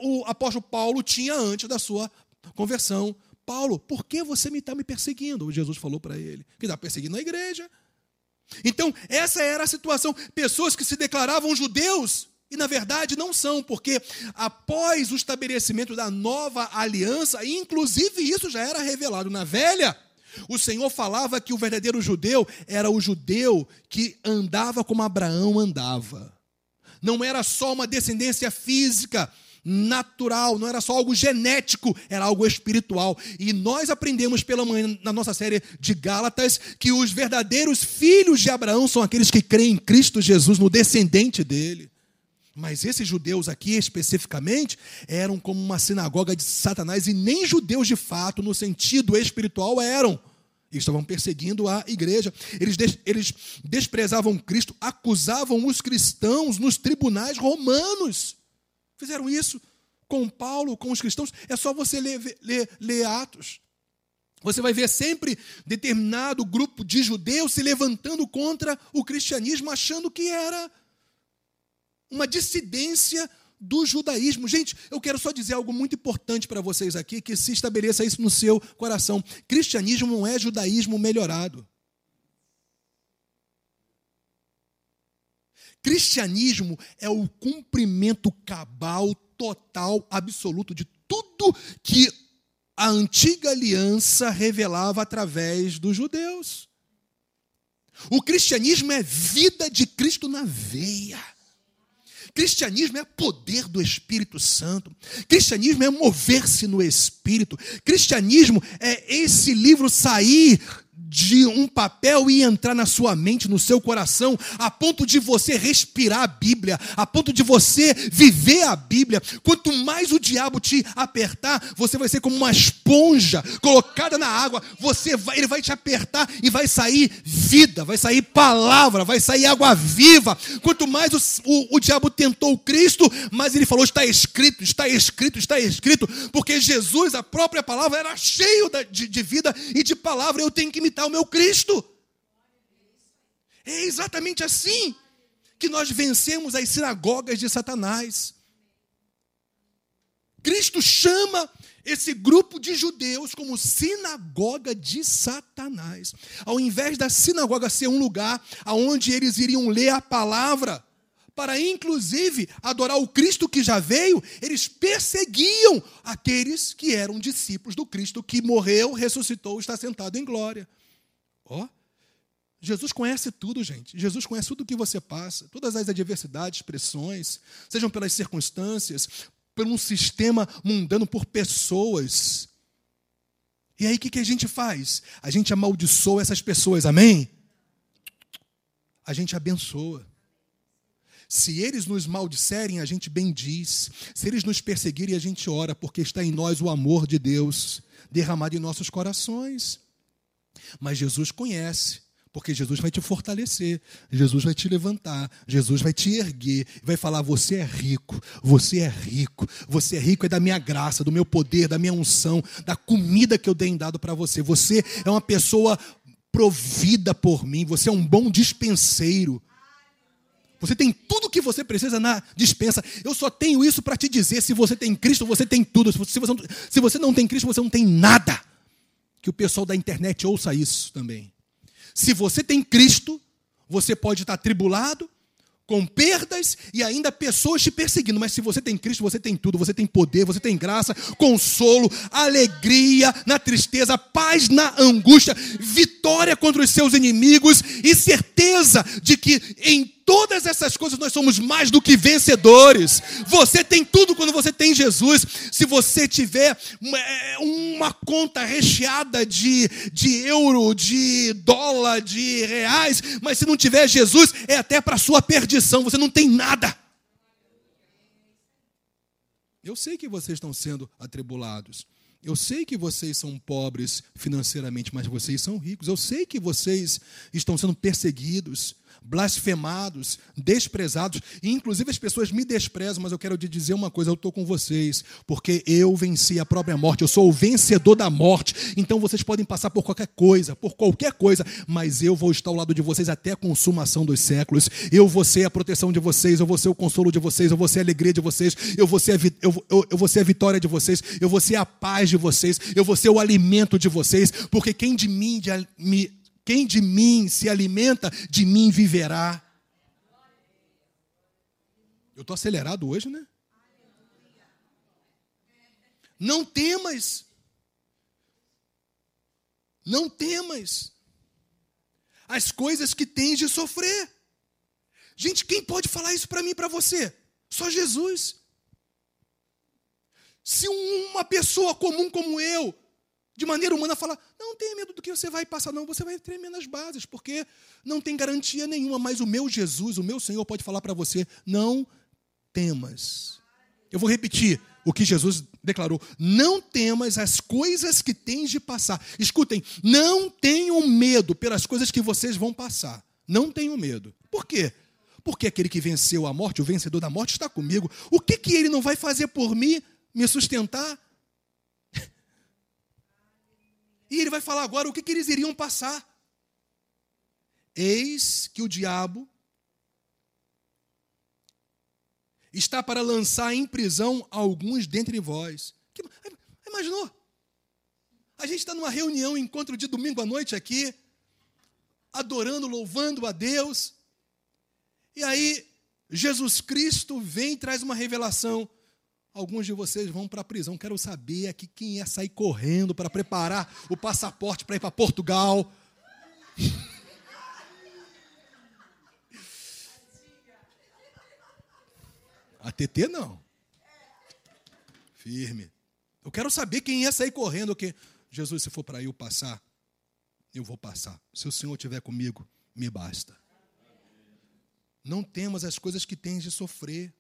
o apóstolo Paulo tinha antes da sua conversão. Paulo, por que você está me perseguindo? Jesus falou para ele que está perseguindo a igreja. Então, essa era a situação. Pessoas que se declaravam judeus E na verdade não são, porque após o estabelecimento da nova aliança, inclusive isso já era revelado na velha, o Senhor falava que o verdadeiro judeu era o judeu que andava como Abraão andava. Não era só uma descendência física, natural, não era só algo genético, era algo espiritual. E nós aprendemos pela manhã na nossa série de Gálatas que os verdadeiros filhos de Abraão são aqueles que creem em Cristo Jesus, no descendente dele. Mas esses judeus aqui especificamente eram como uma sinagoga de Satanás e nem judeus de fato, no sentido espiritual, eram. Estavam perseguindo a igreja. Eles, des eles desprezavam Cristo, acusavam os cristãos nos tribunais romanos. Fizeram isso com Paulo, com os cristãos. É só você ler, ler, ler Atos. Você vai ver sempre determinado grupo de judeus se levantando contra o cristianismo, achando que era uma dissidência do judaísmo. Gente, eu quero só dizer algo muito importante para vocês aqui, que se estabeleça isso no seu coração. Cristianismo não é judaísmo melhorado. Cristianismo é o cumprimento cabal, total, absoluto de tudo que a antiga aliança revelava através dos judeus. O cristianismo é vida de Cristo na veia. Cristianismo é poder do Espírito Santo. Cristianismo é mover-se no Espírito. Cristianismo é esse livro sair de um papel e entrar na sua mente, no seu coração, a ponto de você respirar a Bíblia, a ponto de você viver a Bíblia. Quanto mais o diabo te apertar, você vai ser como uma esponja colocada na água. Você vai, ele vai te apertar e vai sair vida, vai sair palavra, vai sair água viva. Quanto mais o, o, o diabo tentou Cristo, mais ele falou: está escrito, está escrito, está escrito, porque Jesus, a própria palavra, era cheio de, de vida e de palavra. Eu tenho que imitar o meu Cristo. É exatamente assim que nós vencemos as sinagogas de Satanás. Cristo chama esse grupo de judeus como sinagoga de Satanás. Ao invés da sinagoga ser um lugar onde eles iriam ler a palavra, para inclusive adorar o Cristo que já veio, eles perseguiam aqueles que eram discípulos do Cristo que morreu, ressuscitou, está sentado em glória. Ó, oh, Jesus conhece tudo, gente. Jesus conhece tudo o que você passa, todas as adversidades, pressões, sejam pelas circunstâncias, por um sistema mundano, por pessoas. E aí o que, que a gente faz? A gente amaldiçoa essas pessoas, amém? A gente abençoa. Se eles nos maldisserem, a gente bendiz. Se eles nos perseguirem, a gente ora, porque está em nós o amor de Deus derramado em nossos corações. Mas Jesus conhece, porque Jesus vai te fortalecer, Jesus vai te levantar, Jesus vai te erguer, vai falar: você é rico, você é rico, você é rico é da minha graça, do meu poder, da minha unção, da comida que eu tenho dado para você. Você é uma pessoa provida por mim, você é um bom dispenseiro. Você tem tudo o que você precisa na dispensa. Eu só tenho isso para te dizer: se você tem Cristo, você tem tudo. Se você, se você não tem Cristo, você não tem nada que o pessoal da internet ouça isso também. Se você tem Cristo, você pode estar tribulado, com perdas e ainda pessoas te perseguindo. Mas se você tem Cristo, você tem tudo. Você tem poder, você tem graça, consolo, alegria na tristeza, paz na angústia, vitória contra os seus inimigos e certeza de que em todas essas coisas nós somos mais do que vencedores. Você tem tudo quando você tem Jesus. Se você tiver é, uma conta recheada de, de euro, de dólar, de reais, mas se não tiver Jesus, é até para sua perdição. Você não tem nada. Eu sei que vocês estão sendo atribulados. Eu sei que vocês são pobres financeiramente, mas vocês são ricos. Eu sei que vocês estão sendo perseguidos blasfemados, desprezados, e inclusive as pessoas me desprezam, mas eu quero te dizer uma coisa: eu estou com vocês, porque eu venci a própria morte, eu sou o vencedor da morte. Então vocês podem passar por qualquer coisa, por qualquer coisa, mas eu vou estar ao lado de vocês até a consumação dos séculos. Eu vou ser a proteção de vocês, eu vou ser o consolo de vocês, eu vou ser a alegria de vocês, eu vou ser a, eu, eu, eu vou ser a vitória de vocês, eu vou ser a paz de vocês, eu vou ser o alimento de vocês, porque quem de mim de, me quem de mim se alimenta, de mim viverá. Eu estou acelerado hoje, né? Não temas. Não temas as coisas que tens de sofrer. Gente, quem pode falar isso para mim para você? Só Jesus. Se uma pessoa comum como eu, de maneira humana, fala, não tenha medo do que você vai passar, não, você vai tremer nas bases, porque não tem garantia nenhuma, mas o meu Jesus, o meu Senhor pode falar para você, não temas. Eu vou repetir o que Jesus declarou: não temas as coisas que tens de passar. Escutem, não tenham medo pelas coisas que vocês vão passar. Não tenham medo. Por quê? Porque aquele que venceu a morte, o vencedor da morte, está comigo. O que, que ele não vai fazer por mim? Me sustentar? E ele vai falar agora o que, que eles iriam passar. Eis que o diabo está para lançar em prisão alguns dentre vós. Que, imaginou? A gente está numa reunião, encontro de domingo à noite aqui, adorando, louvando a Deus. E aí, Jesus Cristo vem e traz uma revelação. Alguns de vocês vão para a prisão. Quero saber aqui quem ia sair correndo para preparar o passaporte para ir para Portugal. A TT não. Firme. Eu quero saber quem ia sair correndo. Que Jesus, se for para eu passar, eu vou passar. Se o Senhor estiver comigo, me basta. Não temos as coisas que tens de sofrer.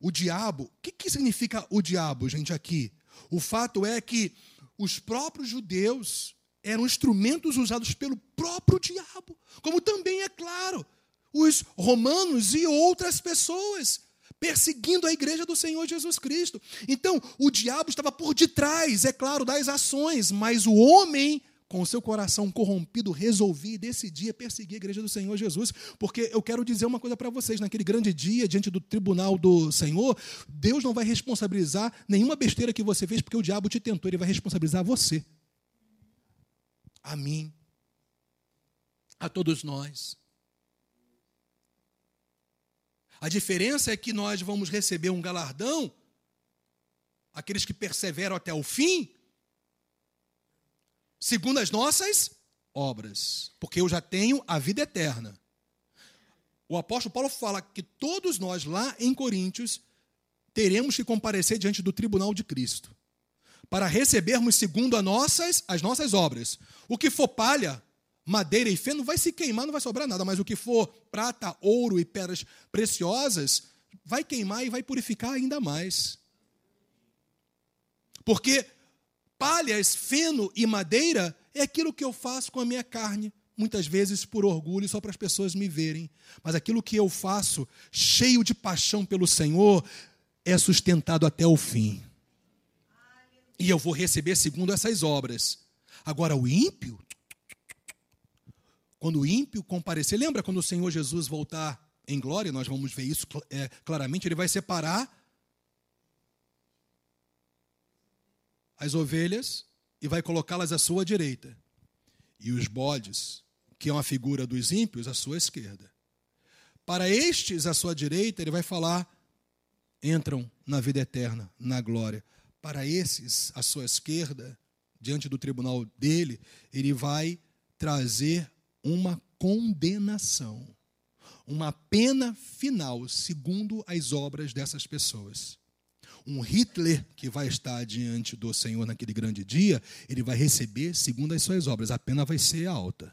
O diabo, o que, que significa o diabo, gente, aqui? O fato é que os próprios judeus eram instrumentos usados pelo próprio diabo, como também é claro os romanos e outras pessoas, perseguindo a igreja do Senhor Jesus Cristo. Então, o diabo estava por detrás, é claro, das ações, mas o homem, com o seu coração corrompido, resolvia e decidia perseguir a igreja do Senhor Jesus. Porque eu quero dizer uma coisa para vocês: naquele grande dia, diante do tribunal do Senhor, Deus não vai responsabilizar nenhuma besteira que você fez, porque o diabo te tentou, ele vai responsabilizar você, a mim, a todos nós. A diferença é que nós vamos receber um galardão, aqueles que perseveram até o fim, segundo as nossas obras, porque eu já tenho a vida eterna. O apóstolo Paulo fala que todos nós lá em Coríntios teremos que comparecer diante do tribunal de Cristo para recebermos segundo as nossas, as nossas obras. O que for palha, madeira e feno, vai se queimar, não vai sobrar nada, mas o que for prata, ouro e pedras preciosas, vai queimar e vai purificar ainda mais. Porque palhas, feno e madeira é aquilo que eu faço com a minha carne, muitas vezes por orgulho, só para as pessoas me verem. Mas aquilo que eu faço, cheio de paixão pelo Senhor, é sustentado até o fim. E eu vou receber segundo essas obras. Agora, o ímpio, quando o ímpio comparecer, lembra quando o Senhor Jesus voltar em glória, nós vamos ver isso é, claramente, ele vai separar as ovelhas e vai colocá-las à sua direita, e os bodes, que é uma figura dos ímpios, à sua esquerda. Para estes, à sua direita, ele vai falar: entram na vida eterna, na glória. Para esses, à sua esquerda, diante do tribunal dele, ele vai trazer uma condenação, uma pena final, segundo as obras dessas pessoas. Um Hitler que vai estar diante do Senhor naquele grande dia, ele vai receber segundo as suas obras, a pena vai ser alta.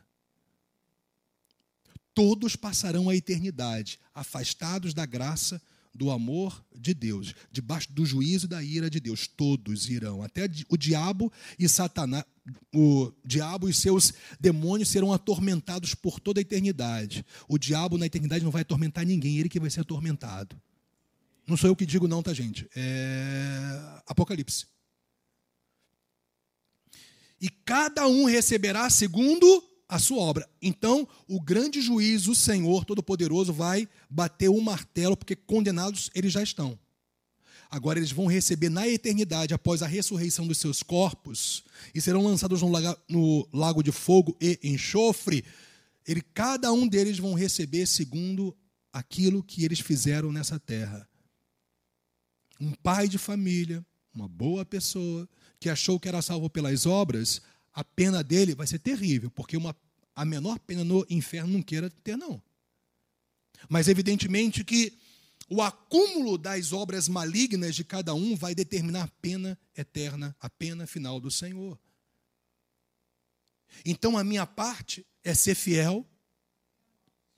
Todos passarão a eternidade afastados da graça do amor de Deus, debaixo do juízo e da ira de Deus. Todos irão, até o diabo e Satanás, o diabo e seus demônios serão atormentados por toda a eternidade. O diabo na eternidade não vai atormentar ninguém, ele que vai ser atormentado. Não sou eu que digo não, tá gente? É Apocalipse. E cada um receberá segundo a sua obra. Então, o grande juiz, o Senhor Todo-Poderoso, vai bater o martelo, porque condenados eles já estão. Agora eles vão receber na eternidade, após a ressurreição dos seus corpos, e serão lançados no lago, no lago de fogo e enxofre. Ele, cada um deles vão receber segundo aquilo que eles fizeram nessa terra. Um pai de família, uma boa pessoa, que achou que era salvo pelas obras, a pena dele vai ser terrível, porque uma, a menor pena no inferno não queira ter, não. Mas evidentemente que o acúmulo das obras malignas de cada um vai determinar a pena eterna, a pena final do Senhor. Então a minha parte é ser fiel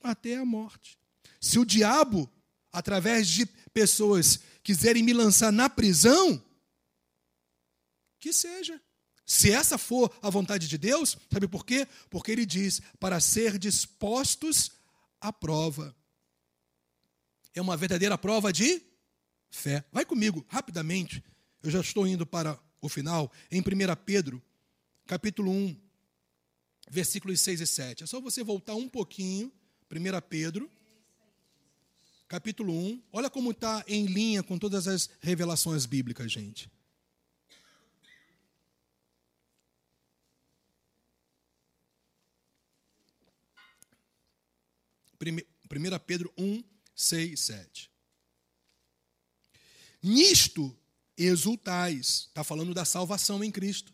até a morte. Se o diabo, através de pessoas, quiserem me lançar na prisão, que seja. Se essa for a vontade de Deus, sabe por quê? Porque ele diz: para ser dispostos à prova. É uma verdadeira prova de fé. Vai comigo, rapidamente. Eu já estou indo para o final. Em 1 Pedro, capítulo 1, versículos 6 e 7. É só você voltar um pouquinho. 1 Pedro, capítulo 1. Olha como está em linha com todas as revelações bíblicas, gente. 1 Pedro 1, 6, 7. Nisto exultais, está falando da salvação em Cristo.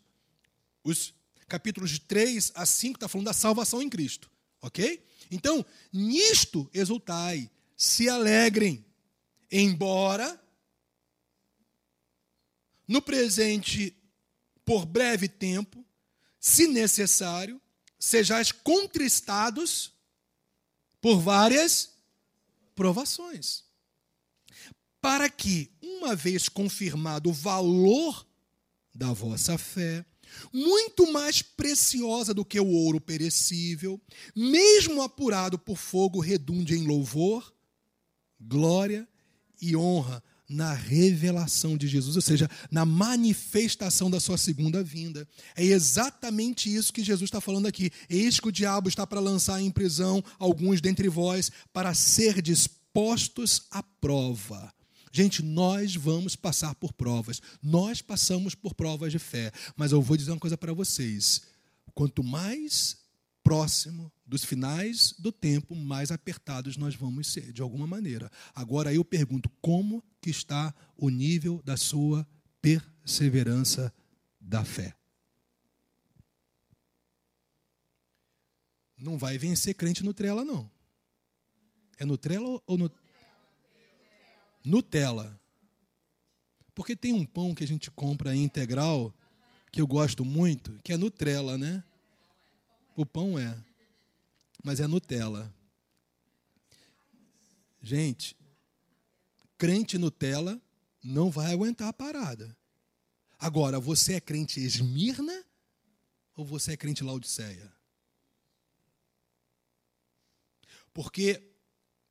Os capítulos de 3 a 5 está falando da salvação em Cristo, ok? Então, nisto exultai, se alegrem, embora no presente, por breve tempo, se necessário, sejais contristados por várias provações. Para que, uma vez confirmado o valor da vossa fé, muito mais preciosa do que o ouro perecível, mesmo apurado por fogo, redunde em louvor, glória e honra na revelação de Jesus, ou seja, na manifestação da sua segunda vinda. É exatamente isso que Jesus está falando aqui. Eis que o diabo está para lançar em prisão alguns dentre vós, para ser dispostos à prova. Gente, nós vamos passar por provas. Nós passamos por provas de fé. Mas eu vou dizer uma coisa para vocês: quanto mais próximo dos finais do tempo, mais apertados nós vamos ser, de alguma maneira. Agora eu pergunto, como que está o nível da sua perseverança da fé? Não vai vencer crente Nutella, não. É Nutella ou no... Nutella? Porque tem um pão que a gente compra integral, que eu gosto muito, que é Nutella, né? O pão é, mas é Nutella. Gente, crente Nutella não vai aguentar a parada. Agora, você é crente Esmirna ou você é crente Laodiceia? Porque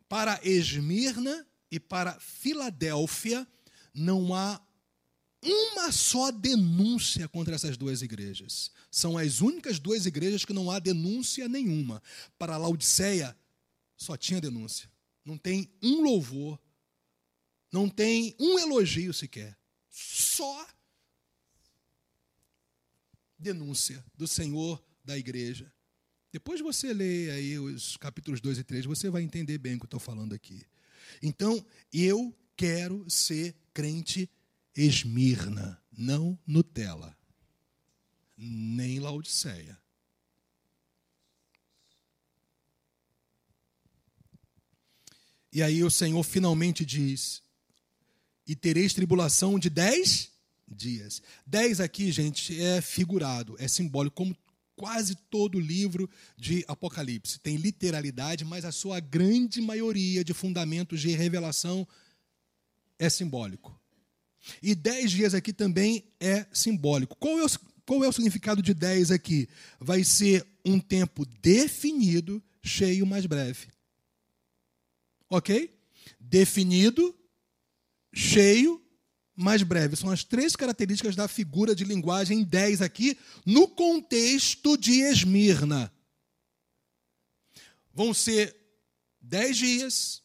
para Esmirna e para Filadélfia não há uma só denúncia contra essas duas igrejas. São as únicas duas igrejas que não há denúncia nenhuma. Para Laodiceia, só tinha denúncia. Não tem um louvor, não tem um elogio sequer. Só denúncia do Senhor da igreja. Depois você lê aí os capítulos 2 e 3, você vai entender bem o que eu estou falando aqui. Então, eu quero ser crente Esmirna, não Nutella, nem Laodiceia. E aí o Senhor finalmente diz: E tereis tribulação de dez dias. Dez aqui, gente, é figurado, é simbólico, como quase todo livro de Apocalipse. Tem literalidade, mas a sua grande maioria de fundamentos de revelação é simbólico. E dez dias aqui também é simbólico. Qual é, o, qual é o significado de dez aqui? Vai ser um tempo definido, cheio, mais breve. Ok? Definido, cheio, mais breve. São as três características da figura de linguagem 10 aqui, no contexto de Esmirna. Vão ser dez dias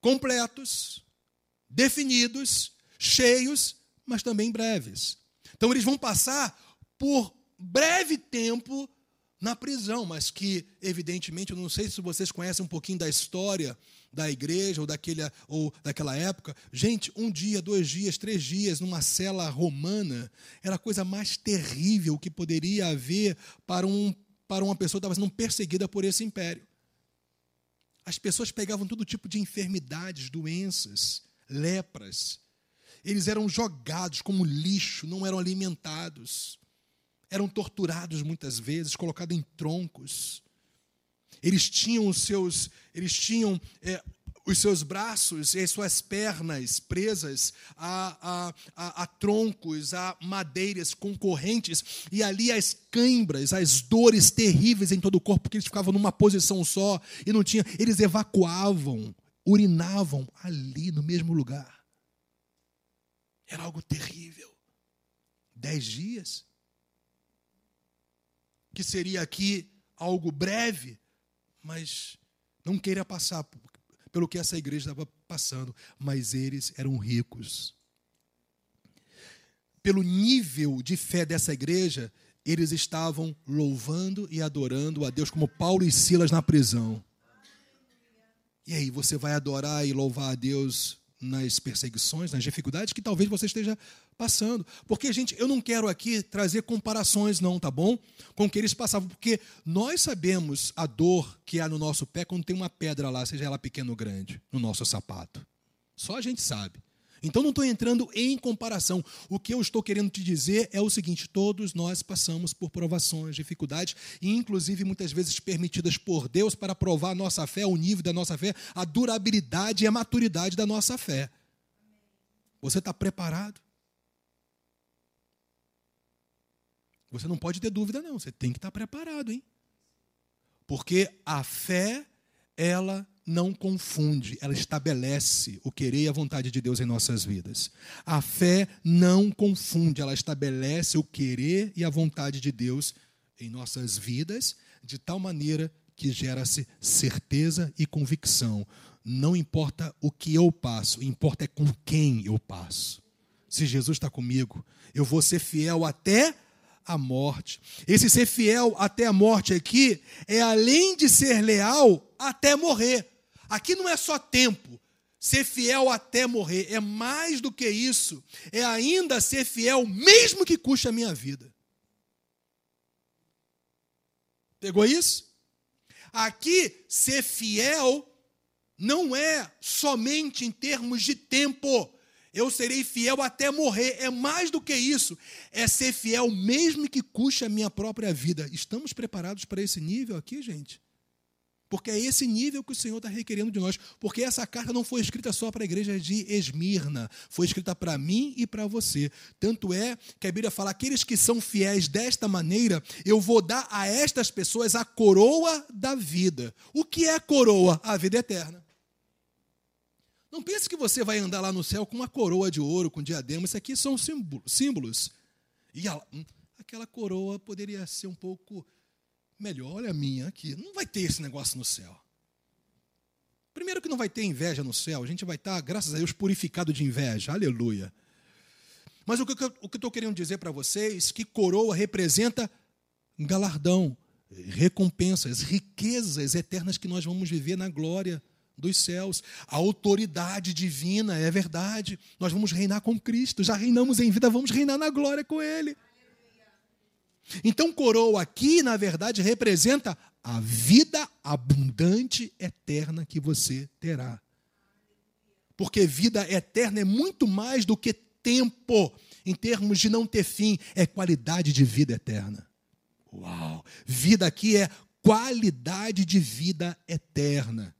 completos, definidos, cheios, mas também breves. Então eles vão passar por breve tempo na prisão, mas que, evidentemente, eu não sei se vocês conhecem um pouquinho da história da igreja ou, daquele, ou daquela época. Gente, um dia, dois dias, três dias numa cela romana era a coisa mais terrível que poderia haver para, um, para uma pessoa que estava sendo perseguida por esse império. As pessoas pegavam todo tipo de enfermidades, doenças, lepras. Eles eram jogados como lixo, não eram alimentados eram torturados muitas vezes, colocados em troncos. Eles tinham os seus, eles tinham é, os seus braços e as suas pernas presas a, a, a, a, troncos, a madeiras concorrentes, e ali as cãibras, as dores terríveis em todo o corpo, porque eles ficavam numa posição só e não tinha. Eles evacuavam, urinavam ali no mesmo lugar. Era algo terrível. Dez dias que seria aqui algo breve, mas não queira passar pelo que essa igreja estava passando, mas eles eram ricos. Pelo nível de fé dessa igreja, eles estavam louvando e adorando a Deus, como Paulo e Silas na prisão. E aí, você vai adorar e louvar a Deus nas perseguições, nas dificuldades que talvez você esteja passando. Porque, gente, eu não quero aqui trazer comparações, não, tá bom? Com o que eles passavam, porque nós sabemos a dor que há no nosso pé quando tem uma pedra lá, seja ela pequena ou grande, no nosso sapato. Só a gente sabe. Então não estou entrando em comparação. O que eu estou querendo te dizer é o seguinte: todos nós passamos por provações, dificuldades, e inclusive muitas vezes permitidas por Deus para provar a nossa fé, o nível da nossa fé, a durabilidade e a maturidade da nossa fé. Você está preparado? Você não pode ter dúvida, não. Você tem que estar preparado, hein? Porque a fé, ela não confunde, ela estabelece o querer e a vontade de Deus em nossas vidas. A fé não confunde, ela estabelece o querer e a vontade de Deus em nossas vidas, de tal maneira que gera-se certeza e convicção. Não importa o que eu passo, importa é com quem eu passo. Se Jesus está comigo, eu vou ser fiel até a morte. Esse ser fiel até a morte aqui é além de ser leal até morrer. Aqui não é só tempo, ser fiel até morrer, é mais do que isso, é ainda ser fiel, mesmo que custe a minha vida. Pegou isso? Aqui, ser fiel não é somente em termos de tempo. Eu serei fiel até morrer. É mais do que isso. É ser fiel mesmo que custe a minha própria vida. Estamos preparados para esse nível aqui, gente? Porque é esse nível que o Senhor está requerendo de nós. Porque essa carta não foi escrita só para a igreja de Esmirna, foi escrita para mim e para você. Tanto é que a Bíblia fala: aqueles que são fiéis desta maneira, eu vou dar a estas pessoas a coroa da vida. O que é coroa? A vida eterna. Não pense que você vai andar lá no céu com uma coroa de ouro, com diadema. Isso aqui são símbolos. E hum, aquela coroa poderia ser um pouco melhor, olha a minha aqui. Não vai ter esse negócio no céu. Primeiro que não vai ter inveja no céu, a gente vai estar, graças a Deus, purificado de inveja. Aleluia. Mas o que eu estou querendo dizer para vocês que coroa representa galardão, recompensas, riquezas eternas que nós vamos viver na glória dos céus. A autoridade divina é verdade. Nós vamos reinar com Cristo. Já reinamos em vida, vamos reinar na glória com Ele. Então, coroa aqui, na verdade, representa a vida abundante eterna que você terá. Porque vida eterna é muito mais do que tempo, em termos de não ter fim, é qualidade de vida eterna. Uau! Vida aqui é qualidade de vida eterna.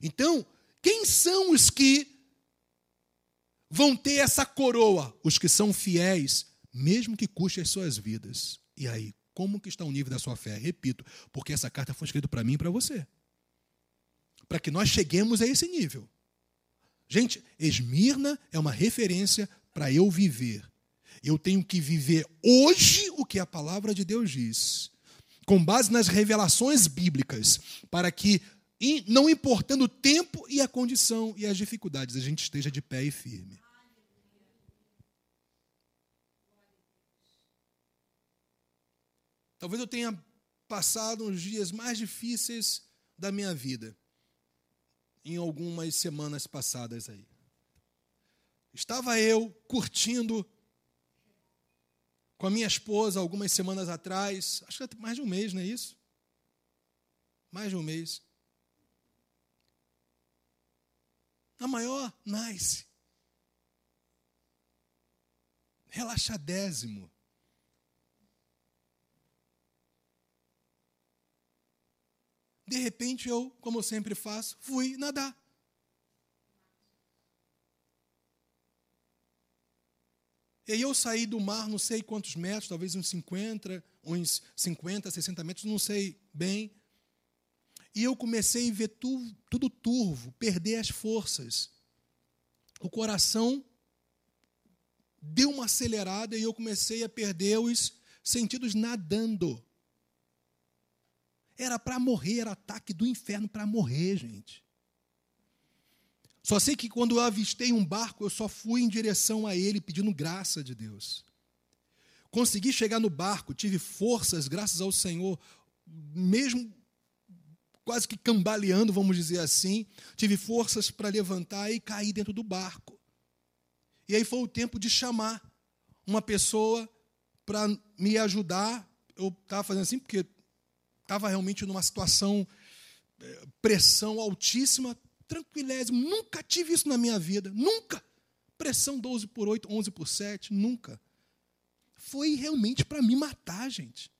Então, quem são os que vão ter essa coroa? Os que são fiéis mesmo que custe as suas vidas. E aí, como que está o nível da sua fé? Repito, porque essa carta foi escrita para mim e para você. Para que nós cheguemos a esse nível. Gente, Esmirna é uma referência para eu viver. Eu tenho que viver hoje o que a palavra de Deus diz, com base nas revelações bíblicas, para que, não importando o tempo e a condição e as dificuldades, a gente esteja de pé e firme. Talvez eu tenha passado uns dias mais difíceis da minha vida em algumas semanas passadas aí. Estava eu curtindo com a minha esposa algumas semanas atrás, acho que mais de um mês, não é isso? Mais de um mês. Na maior, nice. Relaxadésimo. De repente eu, como eu sempre faço, fui nadar. E aí eu saí do mar, não sei quantos metros, talvez uns 50, uns 50, 60 metros, não sei bem. E eu comecei a ver tudo, tudo turvo, perder as forças. O coração deu uma acelerada e eu comecei a perder os sentidos nadando. Era para morrer, era ataque do inferno para morrer, gente. Só sei que quando eu avistei um barco, eu só fui em direção a ele pedindo graça de Deus. Consegui chegar no barco, tive forças, graças ao Senhor, mesmo quase que cambaleando, vamos dizer assim, tive forças para levantar e cair dentro do barco. E aí foi o tempo de chamar uma pessoa para me ajudar. Eu estava fazendo assim porque estava realmente numa situação, eh, pressão altíssima, tranquilésimo. Nunca tive isso na minha vida. Nunca. Pressão 12 por 8, 11 por 7. Nunca. Foi realmente para me matar, gente.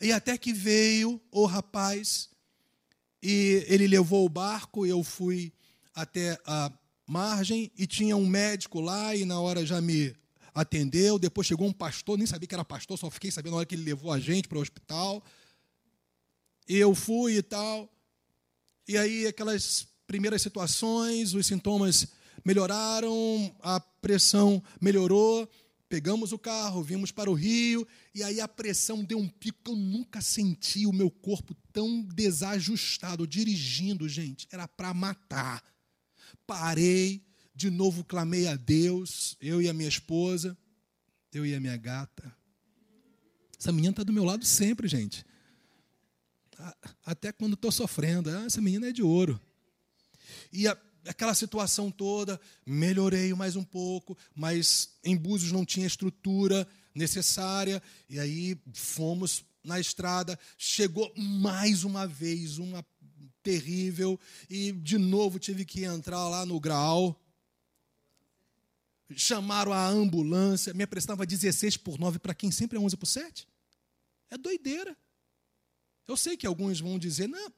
E até que veio o rapaz, e ele levou o barco, eu fui até a margem, e tinha um médico lá, e na hora já me atendeu. Depois chegou um pastor, nem sabia que era pastor, só fiquei sabendo na hora que ele levou a gente para o hospital. Eu fui e tal. E aí, aquelas primeiras situações, os sintomas melhoraram, a pressão melhorou, pegamos o carro, vimos para o Rio, e aí a pressão deu um pico que eu nunca senti o meu corpo tão desajustado, dirigindo, gente, era para matar. Parei, de novo clamei a Deus, eu e a minha esposa, eu e a minha gata. Essa menina está do meu lado sempre, gente até quando estou sofrendo. Ah, essa menina é de ouro. E a, aquela situação toda, melhorei mais um pouco, mas em Búzios não tinha estrutura necessária, e aí fomos na estrada, chegou mais uma vez uma terrível, e de novo tive que entrar lá no grau. Chamaram a ambulância, me prestava 16 por 9 para quem sempre é 11 por 7. É doideira. Eu sei que alguns vão dizer, não,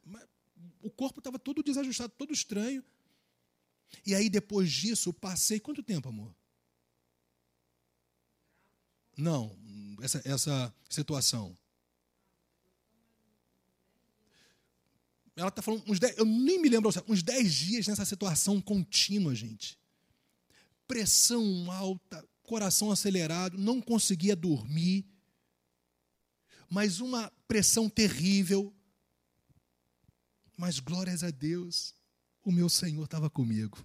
o corpo estava todo desajustado, todo estranho. E aí, depois disso, passei quanto tempo, amor? Não, essa, essa situação. Ela está falando uns 10, eu nem me lembro, uns 10 dias nessa situação contínua, gente. Pressão alta, coração acelerado, não conseguia dormir mas uma pressão terrível. Mas glórias a Deus, o meu Senhor estava comigo.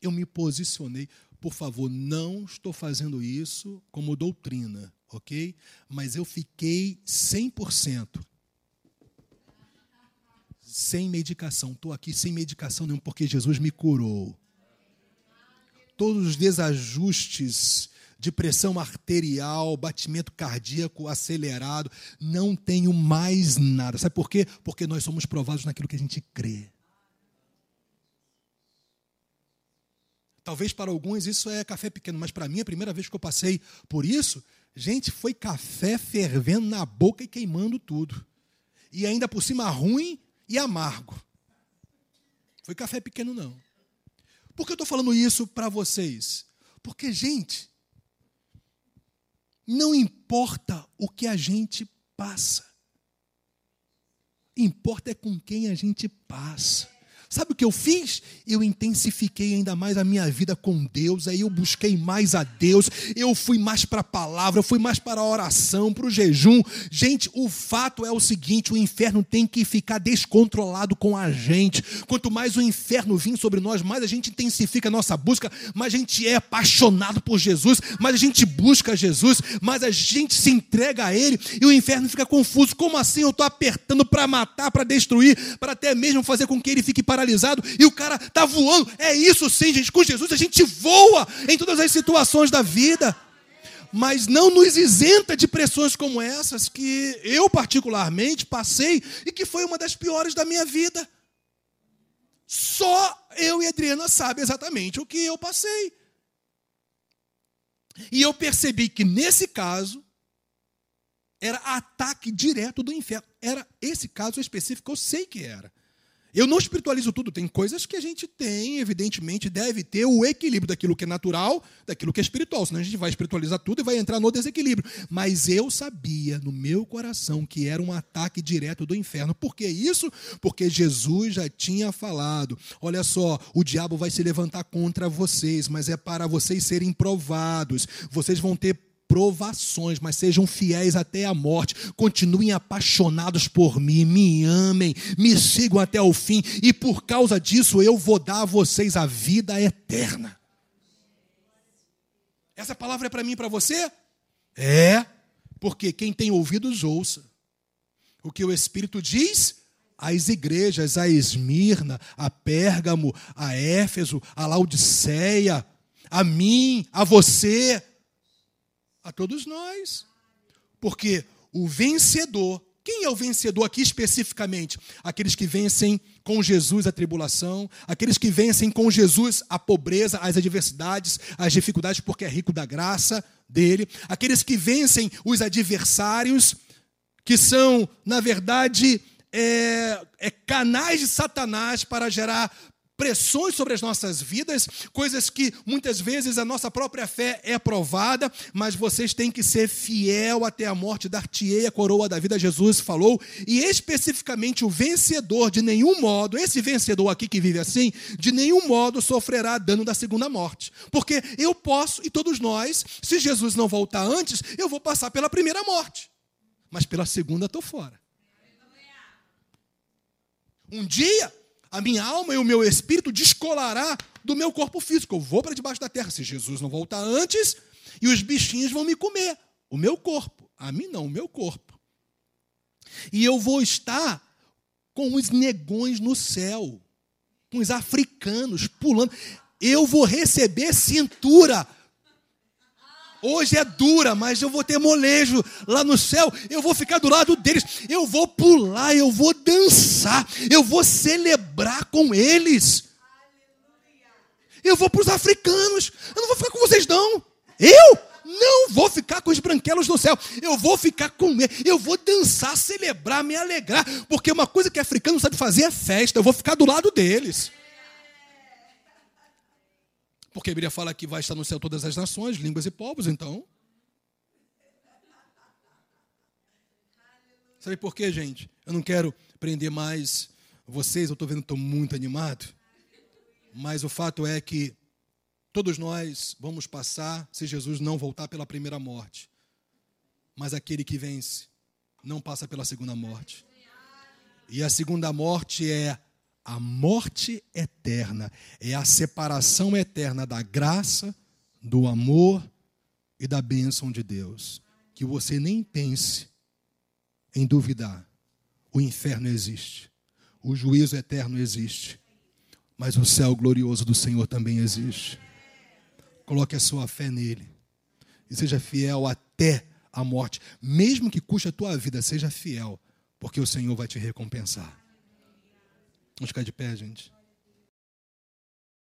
Eu me posicionei. Por favor, não estou fazendo isso como doutrina, ok? Mas eu fiquei 100%. Sem medicação. Estou aqui sem medicação nenhuma, porque Jesus me curou. Todos os desajustes de pressão arterial, batimento cardíaco acelerado, não tenho mais nada. Sabe por quê? Porque nós somos provados naquilo que a gente crê. Talvez para alguns isso é café pequeno, mas para mim, a primeira vez que eu passei por isso, gente, foi café fervendo na boca e queimando tudo. E ainda por cima ruim e amargo. Foi café pequeno, não. Por que eu estou falando isso para vocês? Porque, gente, não importa o que a gente passa. Importa é com quem a gente passa. Sabe o que eu fiz? Eu intensifiquei ainda mais a minha vida com Deus, aí eu busquei mais a Deus, eu fui mais para a palavra, eu fui mais para a oração, para o jejum. Gente, o fato é o seguinte: o inferno tem que ficar descontrolado com a gente. Quanto mais o inferno vir sobre nós, mais a gente intensifica a nossa busca, mais a gente é apaixonado por Jesus, mais a gente busca Jesus, mais a gente se entrega a Ele e o inferno fica confuso. Como assim eu estou apertando para matar, para destruir, para até mesmo fazer com que ele fique parado? Paralisado e o cara está voando. É isso sim, gente. Com Jesus a gente voa em todas as situações da vida. Mas não nos isenta de pressões como essas que eu, particularmente, passei e que foi uma das piores da minha vida. Só eu e Adriana sabem exatamente o que eu passei. E eu percebi que nesse caso era ataque direto do inferno. Era esse caso específico, eu sei que era. Eu não espiritualizo tudo, tem coisas que a gente tem, evidentemente, deve ter o equilíbrio daquilo que é natural, daquilo que é espiritual, senão a gente vai espiritualizar tudo e vai entrar no desequilíbrio. Mas eu sabia no meu coração que era um ataque direto do inferno. Por que isso? Porque Jesus já tinha falado: olha só, o diabo vai se levantar contra vocês, mas é para vocês serem provados. Vocês vão ter provações, mas sejam fiéis até a morte. Continuem apaixonados por mim, me amem, me sigam até o fim, e por causa disso eu vou dar a vocês a vida eterna. Essa palavra é para mim e para você? É, porque quem tem ouvidos, ouça. O que o Espírito diz às igrejas, a Esmirna, a Pérgamo, a Éfeso, a Laodiceia, a mim, a você. A todos nós. Porque o vencedor, quem é o vencedor aqui especificamente? Aqueles que vencem com Jesus a tribulação, aqueles que vencem com Jesus a pobreza, as adversidades, as dificuldades, porque é rico da graça dele, aqueles que vencem os adversários, que são, na verdade, é, é, canais de Satanás para gerar pressões sobre as nossas vidas, coisas que muitas vezes a nossa própria fé é provada, mas vocês têm que ser fiel até a morte, dar-te-ei a coroa da vida, Jesus falou, e especificamente o vencedor, de nenhum modo, esse vencedor aqui que vive assim, de nenhum modo sofrerá dano da segunda morte, porque eu posso, e todos nós, se Jesus não voltar antes, eu vou passar pela primeira morte, mas pela segunda estou fora. Um dia a minha alma e o meu espírito descolará do meu corpo físico. Eu vou para debaixo da terra. Se Jesus não voltar antes, e os bichinhos vão me comer. O meu corpo. A mim não, o meu corpo. E eu vou estar com os negões no céu, com os africanos pulando. Eu vou receber cintura Hoje é dura, mas eu vou ter molejo lá no céu. Eu vou ficar do lado deles. Eu vou pular, eu vou dançar. Eu vou celebrar com eles. Eu vou para os africanos. Eu não vou ficar com vocês, não. Eu não vou ficar com os branquelos no céu. Eu vou ficar com eles. Eu vou dançar, celebrar, me alegrar. Porque uma coisa que africano sabe fazer é festa. Eu vou ficar do lado deles. Porque a Bíblia fala que vai estar no céu todas as nações, línguas e povos, então. Sabe por quê, gente? Eu não quero prender mais vocês, eu estou vendo que estou muito animado. Mas o fato é que todos nós vamos passar se Jesus não voltar pela primeira morte. Mas aquele que vence não passa pela segunda morte. E a segunda morte é a morte eterna, é a separação eterna da graça, do amor e da bênção de Deus. Que você nem pense em duvidar. O inferno existe, o juízo eterno existe, mas o céu glorioso do Senhor também existe. Coloque a sua fé nele e seja fiel até a morte, mesmo que custe a tua vida, seja fiel, porque o Senhor vai te recompensar. Vamos ficar de pé, gente.